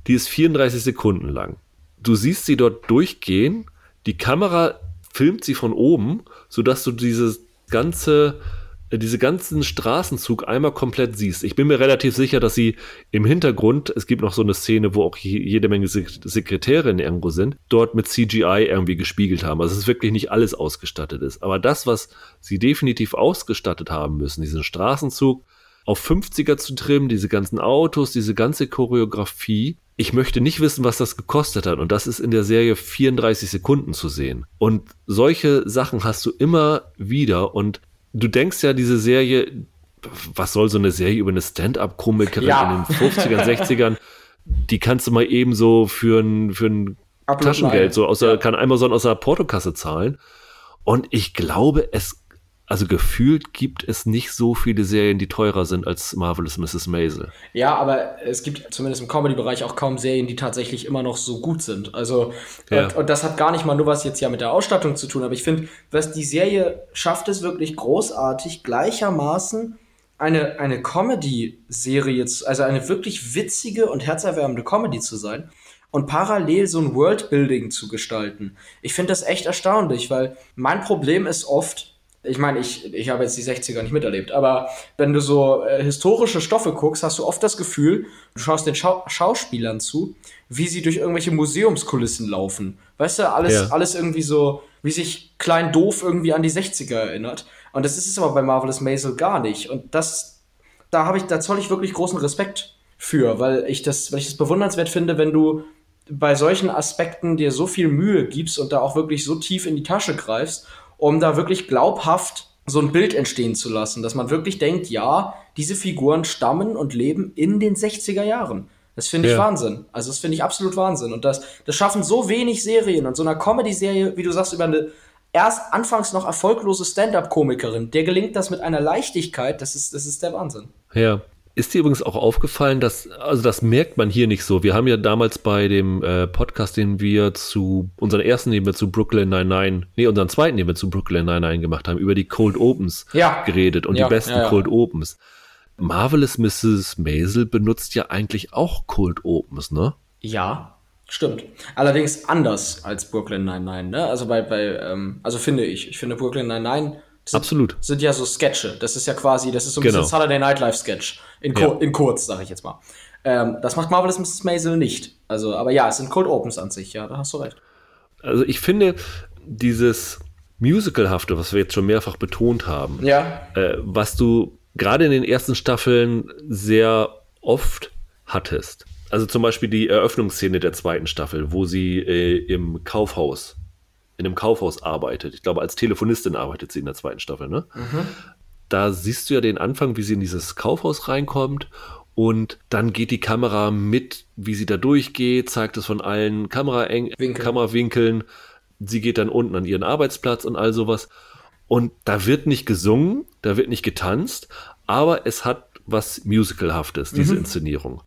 die ist 34 Sekunden lang. Du siehst sie dort durchgehen, die Kamera filmt sie von oben, sodass du dieses ganze, äh, diese ganzen Straßenzug einmal komplett siehst. Ich bin mir relativ sicher, dass sie im Hintergrund, es gibt noch so eine Szene, wo auch jede Menge Sekretärinnen irgendwo sind, dort mit CGI irgendwie gespiegelt haben. Also es ist wirklich nicht alles ausgestattet ist. Aber das, was sie definitiv ausgestattet haben müssen, diesen Straßenzug auf 50er zu trimmen, diese ganzen Autos, diese ganze Choreografie, ich möchte nicht wissen, was das gekostet hat. Und das ist in der Serie 34 Sekunden zu sehen. Und solche Sachen hast du immer wieder. Und du denkst ja, diese Serie, was soll so eine Serie über eine Stand-up-Komikerin ja. in den 50ern, 60ern, die kannst du mal eben so für ein, für ein Taschengeld, so aus der, ja. kann Amazon aus der Portokasse zahlen. Und ich glaube, es also gefühlt gibt es nicht so viele Serien, die teurer sind als Marvelous Mrs. Maisel. Ja, aber es gibt zumindest im Comedy-Bereich auch kaum Serien, die tatsächlich immer noch so gut sind. Also, ja. und, und, das hat gar nicht mal nur was jetzt ja mit der Ausstattung zu tun, aber ich finde, was die Serie schafft es wirklich großartig, gleichermaßen eine, eine Comedy-Serie, also eine wirklich witzige und herzerwärmende Comedy zu sein und parallel so ein Worldbuilding zu gestalten. Ich finde das echt erstaunlich, weil mein Problem ist oft, ich meine, ich, ich habe jetzt die 60er nicht miterlebt, aber wenn du so äh, historische Stoffe guckst, hast du oft das Gefühl, du schaust den Schau Schauspielern zu, wie sie durch irgendwelche Museumskulissen laufen. Weißt du, alles, ja. alles irgendwie so, wie sich klein doof irgendwie an die 60er erinnert. Und das ist es aber bei Marvelous Maisel gar nicht. Und das, da habe ich, da zoll ich wirklich großen Respekt für, weil ich das, weil ich das bewundernswert finde, wenn du bei solchen Aspekten dir so viel Mühe gibst und da auch wirklich so tief in die Tasche greifst um da wirklich glaubhaft so ein Bild entstehen zu lassen, dass man wirklich denkt, ja, diese Figuren stammen und leben in den 60er Jahren. Das finde ich ja. Wahnsinn. Also das finde ich absolut Wahnsinn. Und das, das schaffen so wenig Serien und so einer Comedy-Serie, wie du sagst, über eine erst anfangs noch erfolglose Stand-up-Komikerin, der gelingt das mit einer Leichtigkeit, das ist, das ist der Wahnsinn. Ja, ist dir übrigens auch aufgefallen, dass, also das merkt man hier nicht so. Wir haben ja damals bei dem äh, Podcast, den wir zu, unseren ersten, den wir zu Brooklyn 99, nee, unseren zweiten, den wir zu Brooklyn 99 gemacht haben, über die Cold Opens ja. geredet und ja, die besten ja, Cold Opens. Marvelous Mrs. Maisel benutzt ja eigentlich auch Cold Opens, ne? Ja, stimmt. Allerdings anders als Brooklyn 99, ne? Also bei, bei ähm, also finde ich, ich finde Brooklyn 99 sind, Absolut. Sind ja so Sketche. Das ist ja quasi, das ist so ein genau. bisschen Saturday Night Live Sketch. In, ja. in kurz, sage ich jetzt mal. Ähm, das macht Marvelous Mrs. Maisel nicht. Also, aber ja, es sind Cold Opens an sich, ja, da hast du recht. Also ich finde, dieses Musicalhafte, was wir jetzt schon mehrfach betont haben, ja. äh, was du gerade in den ersten Staffeln sehr oft hattest. Also zum Beispiel die Eröffnungsszene der zweiten Staffel, wo sie äh, im Kaufhaus in einem Kaufhaus arbeitet. Ich glaube, als Telefonistin arbeitet sie in der zweiten Staffel, ne? Mhm. Da siehst du ja den Anfang, wie sie in dieses Kaufhaus reinkommt und dann geht die Kamera mit, wie sie da durchgeht, zeigt es von allen Kameraeng Kamerawinkeln. Sie geht dann unten an ihren Arbeitsplatz und all sowas. Und da wird nicht gesungen, da wird nicht getanzt, aber es hat was Musicalhaftes, diese mhm. Inszenierung.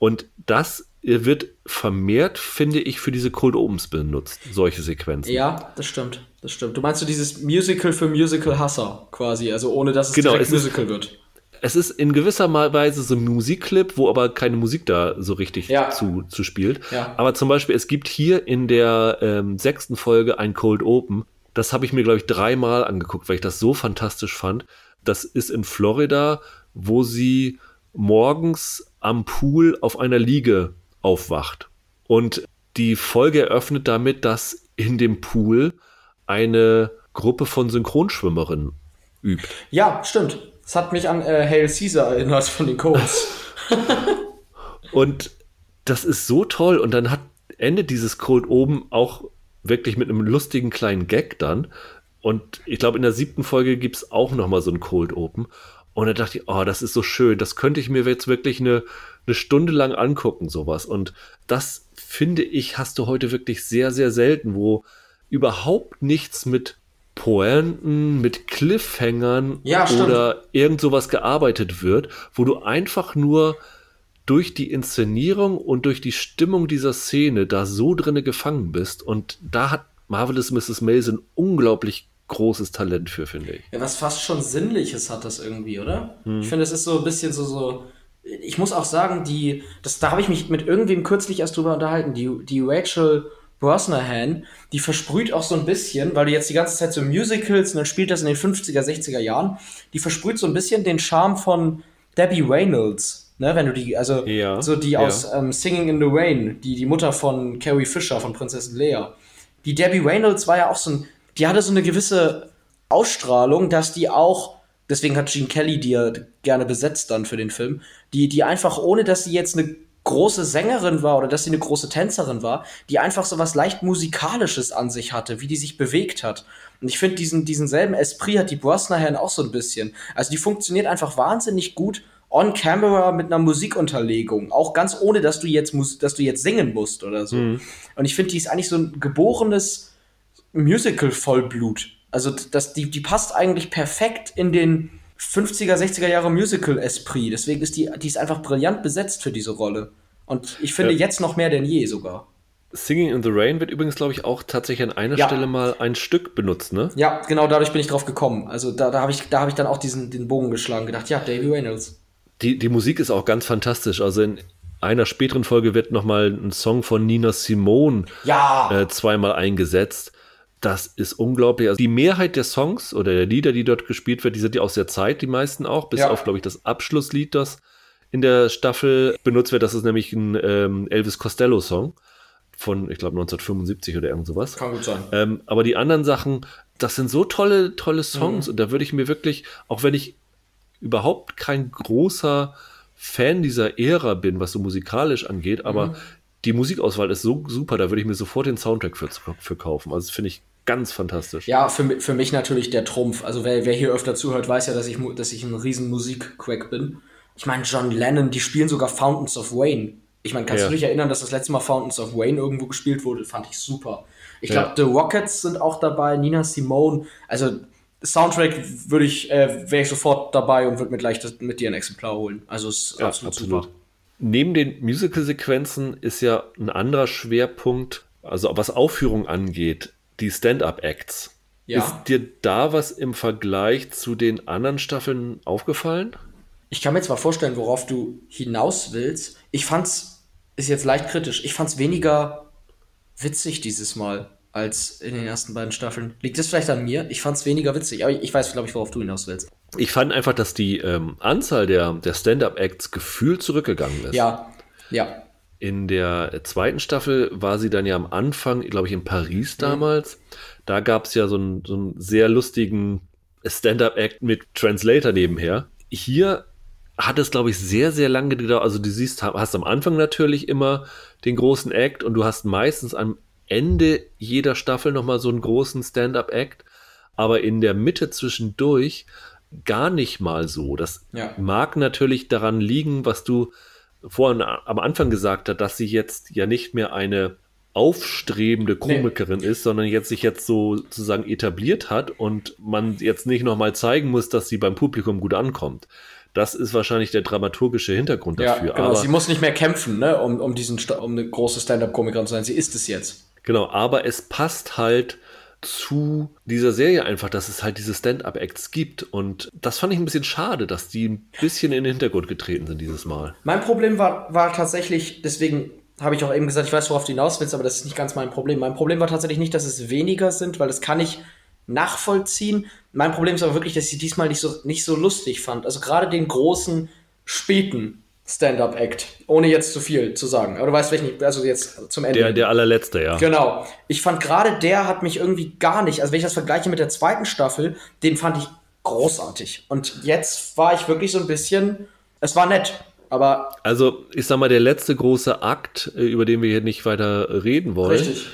Und das wird vermehrt, finde ich, für diese Cold Opens benutzt, solche Sequenzen. Ja, das stimmt. Das stimmt. Du meinst so dieses Musical für Musical-Hasser quasi, also ohne dass es genau, direkt es Musical ist, wird. Es ist in gewisser Weise so ein Musikclip, wo aber keine Musik da so richtig ja. zu, zu spielt. Ja. Aber zum Beispiel, es gibt hier in der ähm, sechsten Folge ein Cold Open. Das habe ich mir, glaube ich, dreimal angeguckt, weil ich das so fantastisch fand. Das ist in Florida, wo sie morgens am Pool auf einer Liege aufwacht. Und die Folge eröffnet damit, dass in dem Pool eine Gruppe von Synchronschwimmerinnen übt. Ja, stimmt. Es hat mich an äh, Hail Caesar erinnert von den Codes. und das ist so toll. Und dann hat endet dieses Code oben auch wirklich mit einem lustigen kleinen Gag dann. Und ich glaube, in der siebten Folge gibt es auch noch mal so ein Cold Open. Und da dachte ich, oh, das ist so schön. Das könnte ich mir jetzt wirklich eine, eine Stunde lang angucken, sowas. Und das finde ich, hast du heute wirklich sehr, sehr selten, wo überhaupt nichts mit Pointen, mit Cliffhangern ja, oder irgend sowas gearbeitet wird, wo du einfach nur durch die Inszenierung und durch die Stimmung dieser Szene da so drinne gefangen bist. Und da hat Marvelous Mrs. Mason unglaublich großes Talent für, finde ich. Ja, was fast schon Sinnliches hat das irgendwie, oder? Hm. Ich finde, es ist so ein bisschen so, so. Ich muss auch sagen, die, das, da habe ich mich mit irgendwem kürzlich erst drüber unterhalten, die, die Rachel Brosnahan, die versprüht auch so ein bisschen, weil du jetzt die ganze Zeit so Musicals und dann spielt das in den 50er, 60er Jahren, die versprüht so ein bisschen den Charme von Debbie Reynolds. Ne, wenn du die, also ja, so die ja. aus ähm, Singing in the Rain, die, die Mutter von Carrie Fisher, von Prinzessin Leia. Die Debbie Reynolds war ja auch so ein die hatte so eine gewisse Ausstrahlung, dass die auch, deswegen hat Gene Kelly die ja gerne besetzt dann für den Film, die, die einfach, ohne dass sie jetzt eine große Sängerin war oder dass sie eine große Tänzerin war, die einfach so was leicht musikalisches an sich hatte, wie die sich bewegt hat. Und ich finde diesen diesen selben Esprit hat die Brosnahan auch so ein bisschen. Also die funktioniert einfach wahnsinnig gut on camera mit einer Musikunterlegung, auch ganz ohne dass du jetzt dass du jetzt singen musst oder so. Mhm. Und ich finde, die ist eigentlich so ein geborenes Musical-Vollblut. Also das, die, die passt eigentlich perfekt in den 50er, 60er Jahre Musical-Esprit. Deswegen ist die, die ist einfach brillant besetzt für diese Rolle. Und ich finde ja. jetzt noch mehr denn je sogar. Singing in the Rain wird übrigens, glaube ich, auch tatsächlich an einer ja. Stelle mal ein Stück benutzt, ne? Ja, genau, dadurch bin ich drauf gekommen. Also da, da habe ich, hab ich dann auch diesen, den Bogen geschlagen, gedacht, ja, Davy Reynolds. Die, die Musik ist auch ganz fantastisch. Also in einer späteren Folge wird nochmal ein Song von Nina Simone ja. äh, zweimal eingesetzt das ist unglaublich. Also die Mehrheit der Songs oder der Lieder, die dort gespielt wird, die sind ja aus der Zeit, die meisten auch, bis Ja. auf, glaube ich, das Abschlusslied, das in der Staffel benutzt wird. Das ist nämlich ein ähm, Elvis Costello-Song von, ich glaube, 1975 oder irgend sowas. Kann gut sein. Ähm, aber die anderen Sachen, das sind so tolle, tolle Songs Mhm. und da würde ich mir wirklich, auch wenn ich überhaupt kein großer Fan dieser Ära bin, was so musikalisch angeht, aber Mhm. die Musikauswahl ist so super, da würde ich mir sofort den Soundtrack für, für kaufen. Also das finde ich ganz fantastisch. Ja, für, für mich natürlich der Trumpf. Also wer, wer hier öfter zuhört, weiß ja, dass ich, dass ich ein riesen Musikquack bin. Ich meine, John Lennon, die spielen sogar Fountains of Wayne. Ich meine, kannst Ja. du dich erinnern, dass das letzte Mal Fountains of Wayne irgendwo gespielt wurde? Fand ich super. Ich Ja. glaube, The Rockets sind auch dabei, Nina Simone. Also Soundtrack würde ich, äh, wäre ich sofort dabei und würde mir gleich das, mit dir ein Exemplar holen. Also ist Ja, absolut, absolut. super. Neben den Musical-Sequenzen ist ja ein anderer Schwerpunkt, also was Aufführung angeht, die Stand-Up-Acts. Ja. Ist dir da was im Vergleich zu den anderen Staffeln aufgefallen? Ich kann mir zwar vorstellen, worauf du hinaus willst. Ich fand's, ist jetzt leicht kritisch, ich fand's weniger witzig dieses Mal als in den ersten beiden Staffeln. Liegt das vielleicht an mir? Ich fand's weniger witzig, aber ich weiß, glaube ich, worauf du hinaus willst. Ich fand einfach, dass die ähm, Anzahl der, der Stand-Up-Acts gefühlt zurückgegangen ist. Ja, ja, In der zweiten Staffel war sie dann ja am Anfang, glaube ich, in Paris Mhm. damals. Da gab es ja so einen, so einen sehr lustigen Stand-Up-Act mit Translator nebenher. Hier hat es, glaube ich, sehr, sehr lange gedauert. Also du siehst, hast am Anfang natürlich immer den großen Act und du hast meistens am Ende jeder Staffel nochmal so einen großen Stand-Up-Act. Aber in der Mitte zwischendurch gar nicht mal so. Das Ja. mag natürlich daran liegen, was du vorhin am Anfang gesagt hast, dass sie jetzt ja nicht mehr eine aufstrebende Komikerin ist, sondern jetzt sich jetzt so sozusagen etabliert hat und man jetzt nicht nochmal zeigen muss, dass sie beim Publikum gut ankommt. Das ist wahrscheinlich der dramaturgische Hintergrund ja, dafür. genau. aber, Sie muss nicht mehr kämpfen, ne, um, um, diesen, um eine große Stand-Up-Komikerin zu sein. Sie ist es jetzt. genau, aber es passt halt zu dieser Serie einfach, dass es halt diese Stand-up-Acts gibt. Und das fand ich ein bisschen schade, dass die ein bisschen in den Hintergrund getreten sind dieses Mal. Mein Problem war, war tatsächlich, deswegen habe ich auch eben gesagt, ich weiß, worauf du hinaus willst, aber das ist nicht ganz mein Problem. Mein Problem war tatsächlich nicht, dass es weniger sind, weil das kann ich nachvollziehen. Mein Problem ist aber wirklich, dass ich diesmal nicht so, nicht so lustig fand. Also gerade den großen, späten Stand-Up-Act, ohne jetzt zu viel zu sagen. Aber du weißt welchen, also jetzt zum Ende. Der, der allerletzte, ja. Genau. Ich fand gerade der hat mich irgendwie gar nicht, also wenn ich das vergleiche mit der zweiten Staffel, den fand ich großartig. Und jetzt war ich wirklich so ein bisschen, es war nett, aber Also, ich sag mal, der letzte große Akt, äh, über den wir hier nicht weiter reden wollen, richtig.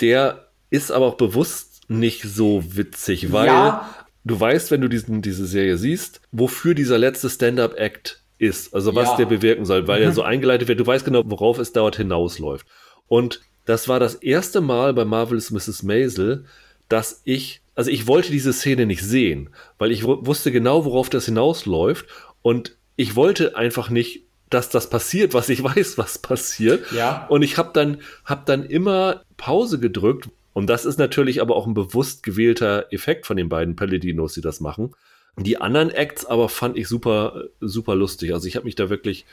der ist aber auch bewusst nicht so witzig, weil Ja. du weißt, wenn du diesen, diese Serie siehst, wofür dieser letzte Stand-up-Act ist, also was Ja. der bewirken soll, weil er so eingeleitet wird, du weißt genau, worauf es dort hinausläuft. Und das war das erste Mal bei Marvelous Mrs. Maisel, dass ich, also ich wollte diese Szene nicht sehen, weil ich wu- wusste genau, worauf das hinausläuft und ich wollte einfach nicht, dass das passiert, was ich weiß, was passiert. Ja. Und ich habe dann, hab dann immer Pause gedrückt. Und das ist natürlich aber auch ein bewusst gewählter Effekt von den beiden Palladinos, die das machen. Die anderen Acts aber fand ich super, super lustig. Also ich habe mich da wirklich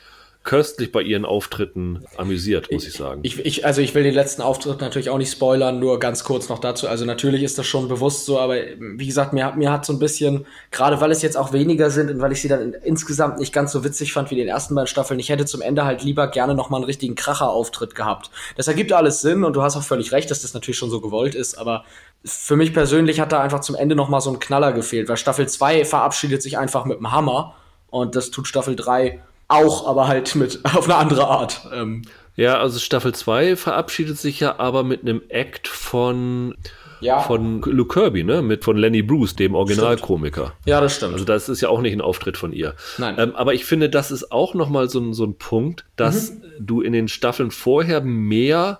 köstlich bei ihren Auftritten amüsiert, muss ich sagen. Ich, ich, also ich will den letzten Auftritt natürlich auch nicht spoilern, nur ganz kurz noch dazu. Also natürlich ist das schon bewusst so, aber wie gesagt, mir, hat- mir hat so ein bisschen, gerade weil es jetzt auch weniger sind und weil ich sie dann in, insgesamt nicht ganz so witzig fand wie den ersten beiden Staffeln, ich hätte zum Ende halt lieber gerne noch mal einen richtigen Kracher-Auftritt gehabt. Das ergibt alles Sinn und du hast auch völlig recht, dass das natürlich schon so gewollt ist, aber für mich persönlich hat da einfach zum Ende noch mal so ein Knaller gefehlt, weil Staffel 2 verabschiedet sich einfach mit dem Hammer und das tut Staffel 3 auch, aber halt mit auf eine andere Art. Ähm, ja, also Staffel 2 verabschiedet sich ja aber mit einem Act von, ja, von Luke Kirby, ne? Mit von Lenny Bruce, dem Originalkomiker. ja, das stimmt. Also das ist ja auch nicht ein Auftritt von ihr. Nein. Ähm, aber ich finde, das ist auch nochmal so, ein- so ein Punkt, dass du in den Staffeln vorher mehr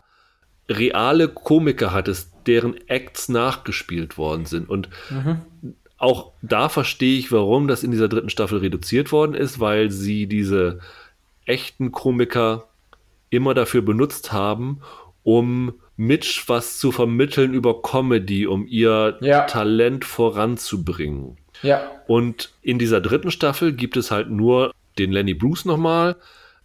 reale Komiker hattest, deren Acts nachgespielt worden sind. Und auch da verstehe ich, warum das in dieser dritten Staffel reduziert worden ist, weil sie diese echten Komiker immer dafür benutzt haben, um Mitch was zu vermitteln über Comedy, um ihr Ja. Talent voranzubringen. ja. Und in dieser dritten Staffel gibt es halt nur den Lenny Bruce nochmal.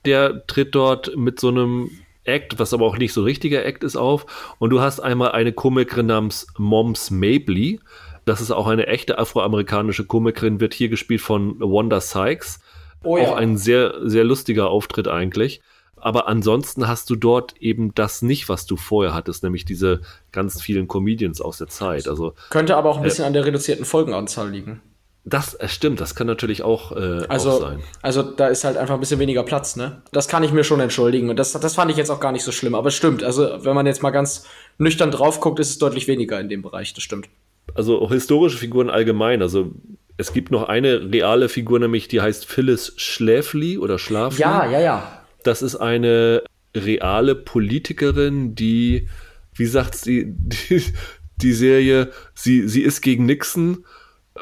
Der tritt dort mit so einem Act, was aber auch nicht so richtiger Act ist, auf. Und du hast einmal eine Komikerin namens Moms Mabley. Das ist auch eine echte afroamerikanische Komikerin, wird hier gespielt von Wanda Sykes. Oh, ja. Auch ein sehr, sehr lustiger Auftritt eigentlich. Aber ansonsten hast du dort eben das nicht, was du vorher hattest, nämlich diese ganz vielen Comedians aus der Zeit. Also, Könnte aber auch ein bisschen äh, an der reduzierten Folgenanzahl liegen. Das äh, stimmt, das kann natürlich auch, äh, also, auch sein. Also da ist halt einfach ein bisschen weniger Platz, ne? Das kann ich mir schon entschuldigen. Und das, das fand ich jetzt auch gar nicht so schlimm. Aber es stimmt. Also, wenn man jetzt mal ganz nüchtern drauf guckt, ist es deutlich weniger in dem Bereich. Das stimmt. Also historische Figuren allgemein. Also es gibt noch eine reale Figur, nämlich die heißt Phyllis Schläfli oder Schlafli. Ja, ja, ja. Das ist eine reale Politikerin, die, wie sagt sie, die, die Serie, sie, sie ist gegen Nixon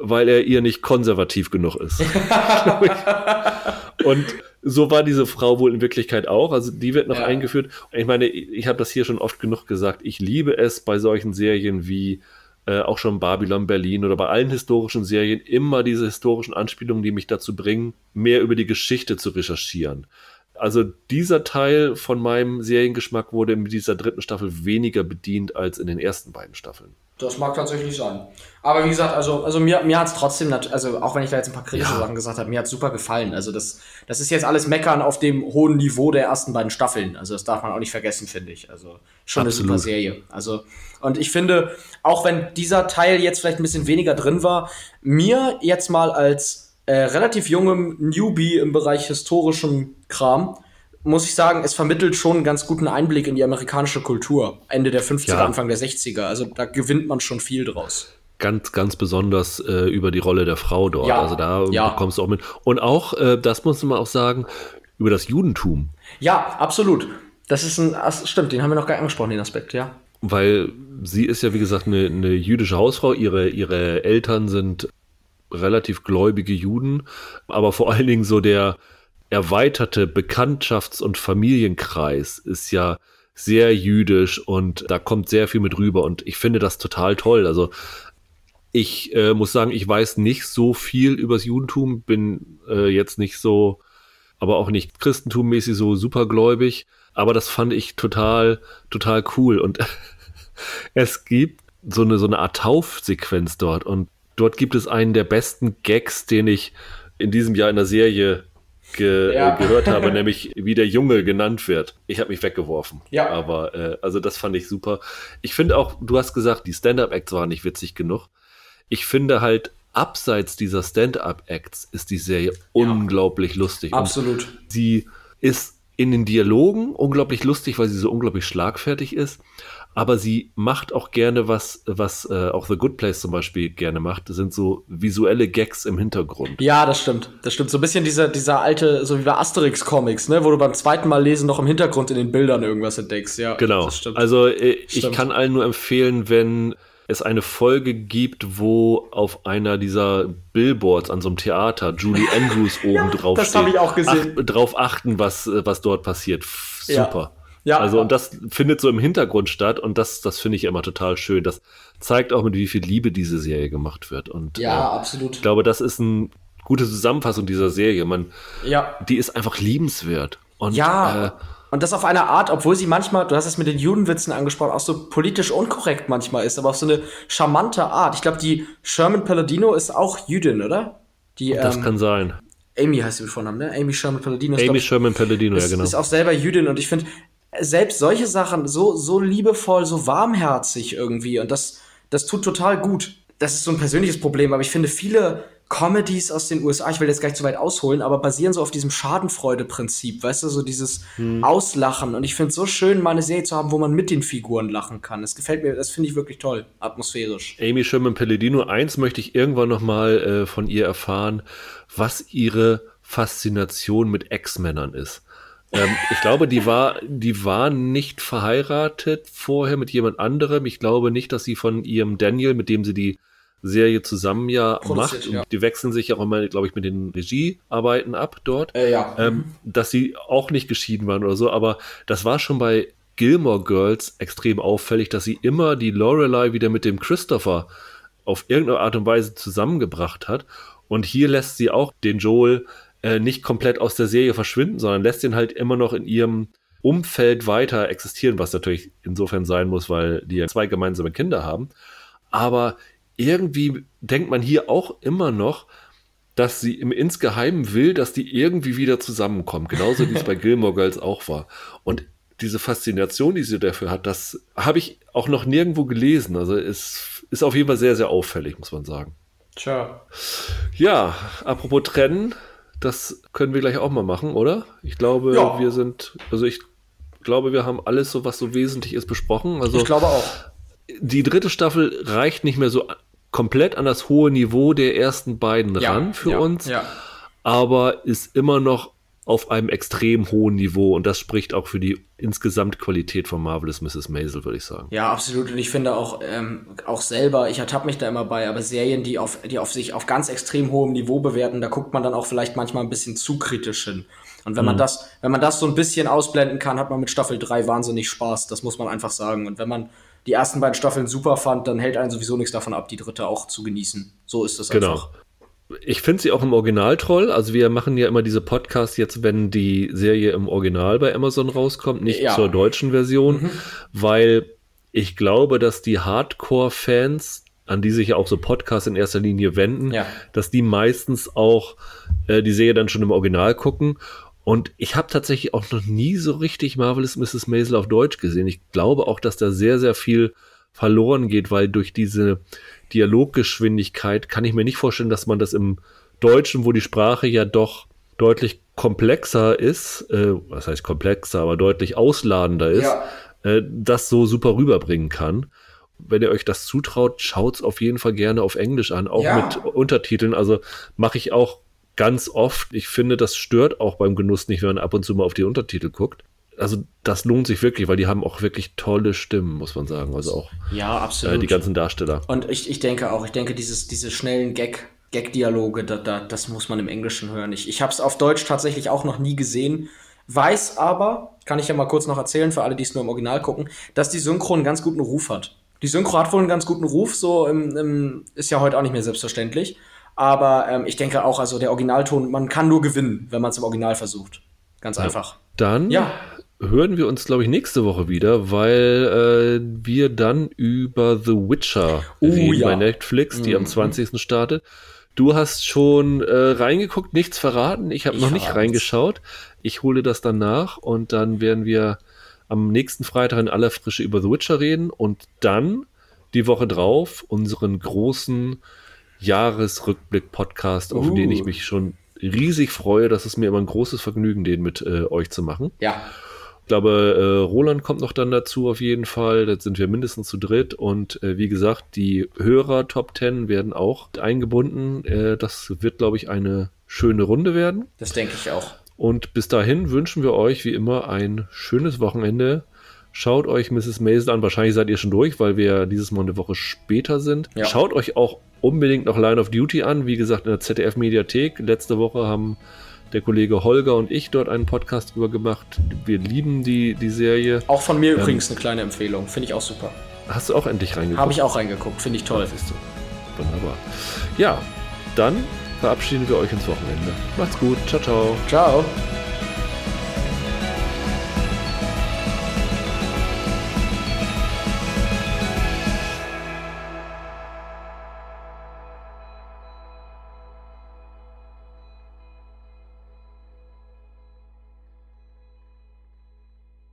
weil er ihr nicht konservativ genug ist. und so war diese Frau wohl in Wirklichkeit auch. Also die wird noch ja. eingeführt. Ich meine, ich habe das hier schon oft genug gesagt. Ich liebe es bei solchen Serien wie äh, auch schon Babylon Berlin oder bei allen historischen Serien immer diese historischen Anspielungen, die mich dazu bringen, mehr über die Geschichte zu recherchieren. Also dieser Teil von meinem Seriengeschmack wurde in dieser dritten Staffel weniger bedient als in den ersten beiden Staffeln. Das mag tatsächlich sein. Aber wie gesagt, also, also mir, mir hat es trotzdem, also auch wenn ich da jetzt ein paar kritische ja. Sachen gesagt habe, mir hat super gefallen. Also das, das ist jetzt alles Meckern auf dem hohen Niveau der ersten beiden Staffeln. Also das darf man auch nicht vergessen, finde ich. Also schon Absolut. eine super Serie. Also, und ich finde, auch wenn dieser Teil jetzt vielleicht ein bisschen weniger drin war, mir jetzt mal als äh, relativ jungem Newbie im Bereich historischem Kram, muss ich sagen, es vermittelt schon einen ganz guten Einblick in die amerikanische Kultur. Ende der 50er, ja. Anfang der 60er. Also da gewinnt man schon viel draus. Ganz, ganz besonders äh, über die Rolle der Frau dort. Ja. Also da ja. bekommst du auch mit. Und auch, äh, das muss man auch sagen, über das Judentum. Ja, absolut. Das ist ein, das stimmt, den haben wir noch gar nicht angesprochen, den Aspekt, ja. Weil sie ist ja, wie gesagt, eine, eine jüdische Hausfrau. Ihre, ihre Eltern sind relativ gläubige Juden, aber vor allen Dingen so der, erweiterte Bekanntschafts- und Familienkreis ist ja sehr jüdisch und da kommt sehr viel mit rüber und ich finde das total toll. Also ich äh, muss sagen, ich weiß nicht so viel übers Judentum, bin äh, jetzt nicht so, aber auch nicht Christentummäßig so supergläubig, aber das fand ich total, total cool und es gibt so eine, so eine Art Taufsequenz dort und dort gibt es einen der besten Gags, den ich in diesem Jahr in der Serie ge ja. gehört habe, nämlich wie der Junge genannt wird. Ich habe mich weggeworfen. Ja. Aber äh, also das fand ich super. Ich finde auch, du hast gesagt, die Stand-up-Acts waren nicht witzig genug. Ich finde halt, abseits dieser Stand-up-Acts ist die Serie ja. unglaublich lustig. Absolut. Und sie ist in den Dialogen unglaublich lustig, weil sie so unglaublich schlagfertig ist aber sie macht auch gerne was, was äh, auch The Good Place zum Beispiel gerne macht. Das sind so visuelle Gags im Hintergrund. Ja, das stimmt. Das stimmt. So ein bisschen dieser, dieser alte, so wie bei Asterix-Comics, ne, wo du beim zweiten Mal lesen noch im Hintergrund in den Bildern irgendwas entdeckst. Ja, genau. Also äh, ich kann allen nur empfehlen, wenn es eine Folge gibt, wo auf einer dieser Billboards an so einem Theater Julie Andrews oben ja, drauf das steht. Das habe ich auch gesehen. Ach, drauf achten, was, was dort passiert. Super. Ja. Ja. Also, und das findet so im Hintergrund statt und das, das finde ich immer total schön. Das zeigt auch, mit wie viel Liebe diese Serie gemacht wird. Und, ja, äh, absolut. Ich glaube, das ist eine gute Zusammenfassung dieser Serie. Man, ja. Die ist einfach liebenswert. Und, ja. Äh, und das auf eine Art, obwohl sie manchmal, du hast es mit den Judenwitzen angesprochen, auch so politisch unkorrekt manchmal ist, aber auf so eine charmante Art. Ich glaube, die Sherman Palladino ist auch Jüdin, oder? Die, das ähm, kann sein. Amy heißt sie mit Vornamen, ne? Amy Sherman Palladino. Amy Sherman Palladino, ist, ja genau. Ist auch selber Jüdin und ich finde, selbst solche Sachen so, so liebevoll, so warmherzig irgendwie und das, das tut total gut. Das ist so ein persönliches Problem, aber ich finde viele Comedies aus den USA, ich will jetzt gar nicht zu weit ausholen, aber basieren so auf diesem Schadenfreude-Prinzip, weißt du, so dieses hm. Auslachen. Und ich finde es so schön, mal eine Serie zu haben, wo man mit den Figuren lachen kann. Das gefällt mir, das finde ich wirklich toll, atmosphärisch. Amy Sherman Pelledino, eins möchte ich irgendwann noch mal äh, von ihr erfahren, was ihre Faszination mit Ex-Männern ist. Ähm, ich glaube, die war, die war nicht verheiratet vorher mit jemand anderem. Ich glaube nicht, dass sie von ihrem Daniel, mit dem sie die Serie zusammen ja macht. Ja. die wechseln sich auch immer, glaube ich, mit den Regiearbeiten ab dort. Äh, ja. ähm, dass sie auch nicht geschieden waren oder so. Aber das war schon bei Gilmore Girls extrem auffällig, dass sie immer die Lorelei wieder mit dem Christopher auf irgendeine Art und Weise zusammengebracht hat. Und hier lässt sie auch den Joel äh, nicht komplett aus der Serie verschwinden, sondern lässt ihn halt immer noch in ihrem Umfeld weiter existieren, was natürlich insofern sein muss, weil die ja zwei gemeinsame Kinder haben. Aber irgendwie denkt man hier auch immer noch, dass sie im Insgeheimen will, dass die irgendwie wieder zusammenkommen. Genauso wie es bei Gilmore Girls auch war. Und diese Faszination, die sie dafür hat, das habe ich auch noch nirgendwo gelesen. Also es ist auf jeden Fall sehr, sehr auffällig, muss man sagen. Tja. Ja, apropos trennen, das können wir gleich auch mal machen, oder? Ich glaube, ja. wir sind, also ich glaube, wir haben alles so, was so wesentlich ist, besprochen. Also ich glaube auch. Die dritte Staffel reicht nicht mehr so komplett an das hohe Niveau der ersten beiden ja, ran für ja, uns, aber ist immer noch auf einem extrem hohen Niveau und das spricht auch für die insgesamt Qualität von Marvelous Mrs. Maisel, würde ich sagen. Ja, absolut. Und ich finde auch, ähm, auch selber, ich ertappe mich da immer bei, aber Serien, die auf, die auf sich auf ganz extrem hohem Niveau bewerten, da guckt man dann auch vielleicht manchmal ein bisschen zu kritisch hin. Und wenn mhm. man das, wenn man das so ein bisschen ausblenden kann, hat man mit Staffel 3 wahnsinnig Spaß. Das muss man einfach sagen. Und wenn man die ersten beiden Staffeln super fand, dann hält einen sowieso nichts davon ab, die dritte auch zu genießen. So ist es genau. einfach. Ich finde sie auch im Original toll. Also wir machen ja immer diese Podcasts jetzt, wenn die Serie im Original bei Amazon rauskommt, nicht ja. zur deutschen Version, mhm. weil ich glaube, dass die Hardcore-Fans, an die sich ja auch so Podcasts in erster Linie wenden, ja. dass die meistens auch äh, die Serie dann schon im Original gucken und ich habe tatsächlich auch noch nie so richtig Marvelous Mrs. Maisel auf Deutsch gesehen. Ich glaube auch, dass da sehr, sehr viel verloren geht, weil durch diese Dialoggeschwindigkeit kann ich mir nicht vorstellen, dass man das im Deutschen, wo die Sprache ja doch deutlich komplexer ist, äh, was heißt komplexer, aber deutlich ausladender ist, ja. äh, das so super rüberbringen kann. Wenn ihr euch das zutraut, schaut's auf jeden Fall gerne auf Englisch an, auch ja. mit Untertiteln. Also mache ich auch ganz oft. Ich finde, das stört auch beim Genuss nicht, wenn man ab und zu mal auf die Untertitel guckt. Also das lohnt sich wirklich, weil die haben auch wirklich tolle Stimmen, muss man sagen. Also auch ja, absolut. Äh, die ganzen Darsteller. Und ich, ich denke auch, ich denke, dieses, diese schnellen Gag, Gag-Dialoge, da, da, das muss man im Englischen hören. Ich, ich habe es auf Deutsch tatsächlich auch noch nie gesehen, weiß aber, kann ich ja mal kurz noch erzählen, für alle, die es nur im Original gucken, dass die Synchro einen ganz guten Ruf hat. Die Synchro hat wohl einen ganz guten Ruf, so im, im, ist ja heute auch nicht mehr selbstverständlich. Aber ähm, ich denke auch, also der Originalton, man kann nur gewinnen, wenn man es im Original versucht. Ganz ja. einfach. Dann ja. Hören wir uns, glaube ich, nächste Woche wieder, weil äh, wir dann über The Witcher uh, reden ja. bei Netflix, die mhm. am 20. startet. Du hast schon äh, reingeguckt, nichts verraten. Ich habe noch nicht reingeschaut. Ich hole das dann nach und dann werden wir am nächsten Freitag in aller Frische über The Witcher reden und dann die Woche drauf unseren großen Jahresrückblick-Podcast, auf uh. den ich mich schon riesig freue. Das ist mir immer ein großes Vergnügen, den mit äh, euch zu machen. Ja. Ich glaube, äh, Roland kommt noch dann dazu auf jeden Fall. Da sind wir mindestens zu dritt. Und äh, wie gesagt, die Hörer Top 10 werden auch eingebunden. Äh, das wird, glaube ich, eine schöne Runde werden. Das denke ich auch. Und bis dahin wünschen wir euch wie immer ein schönes Wochenende. Schaut euch Mrs. Maisel an. Wahrscheinlich seid ihr schon durch, weil wir dieses Mal eine Woche später sind. Ja. Schaut euch auch unbedingt noch Line of Duty an. Wie gesagt, in der ZDF-Mediathek. Letzte Woche haben der Kollege Holger und ich dort einen Podcast drüber gemacht. Wir lieben die, die Serie. Auch von mir ähm, übrigens eine kleine Empfehlung. Finde ich auch super. Hast du auch endlich reingeguckt? Habe ich auch reingeguckt. Finde ich toll. Ja, Wunderbar. Ja, dann verabschieden wir euch ins Wochenende. Macht's gut. Ciao, ciao. Ciao.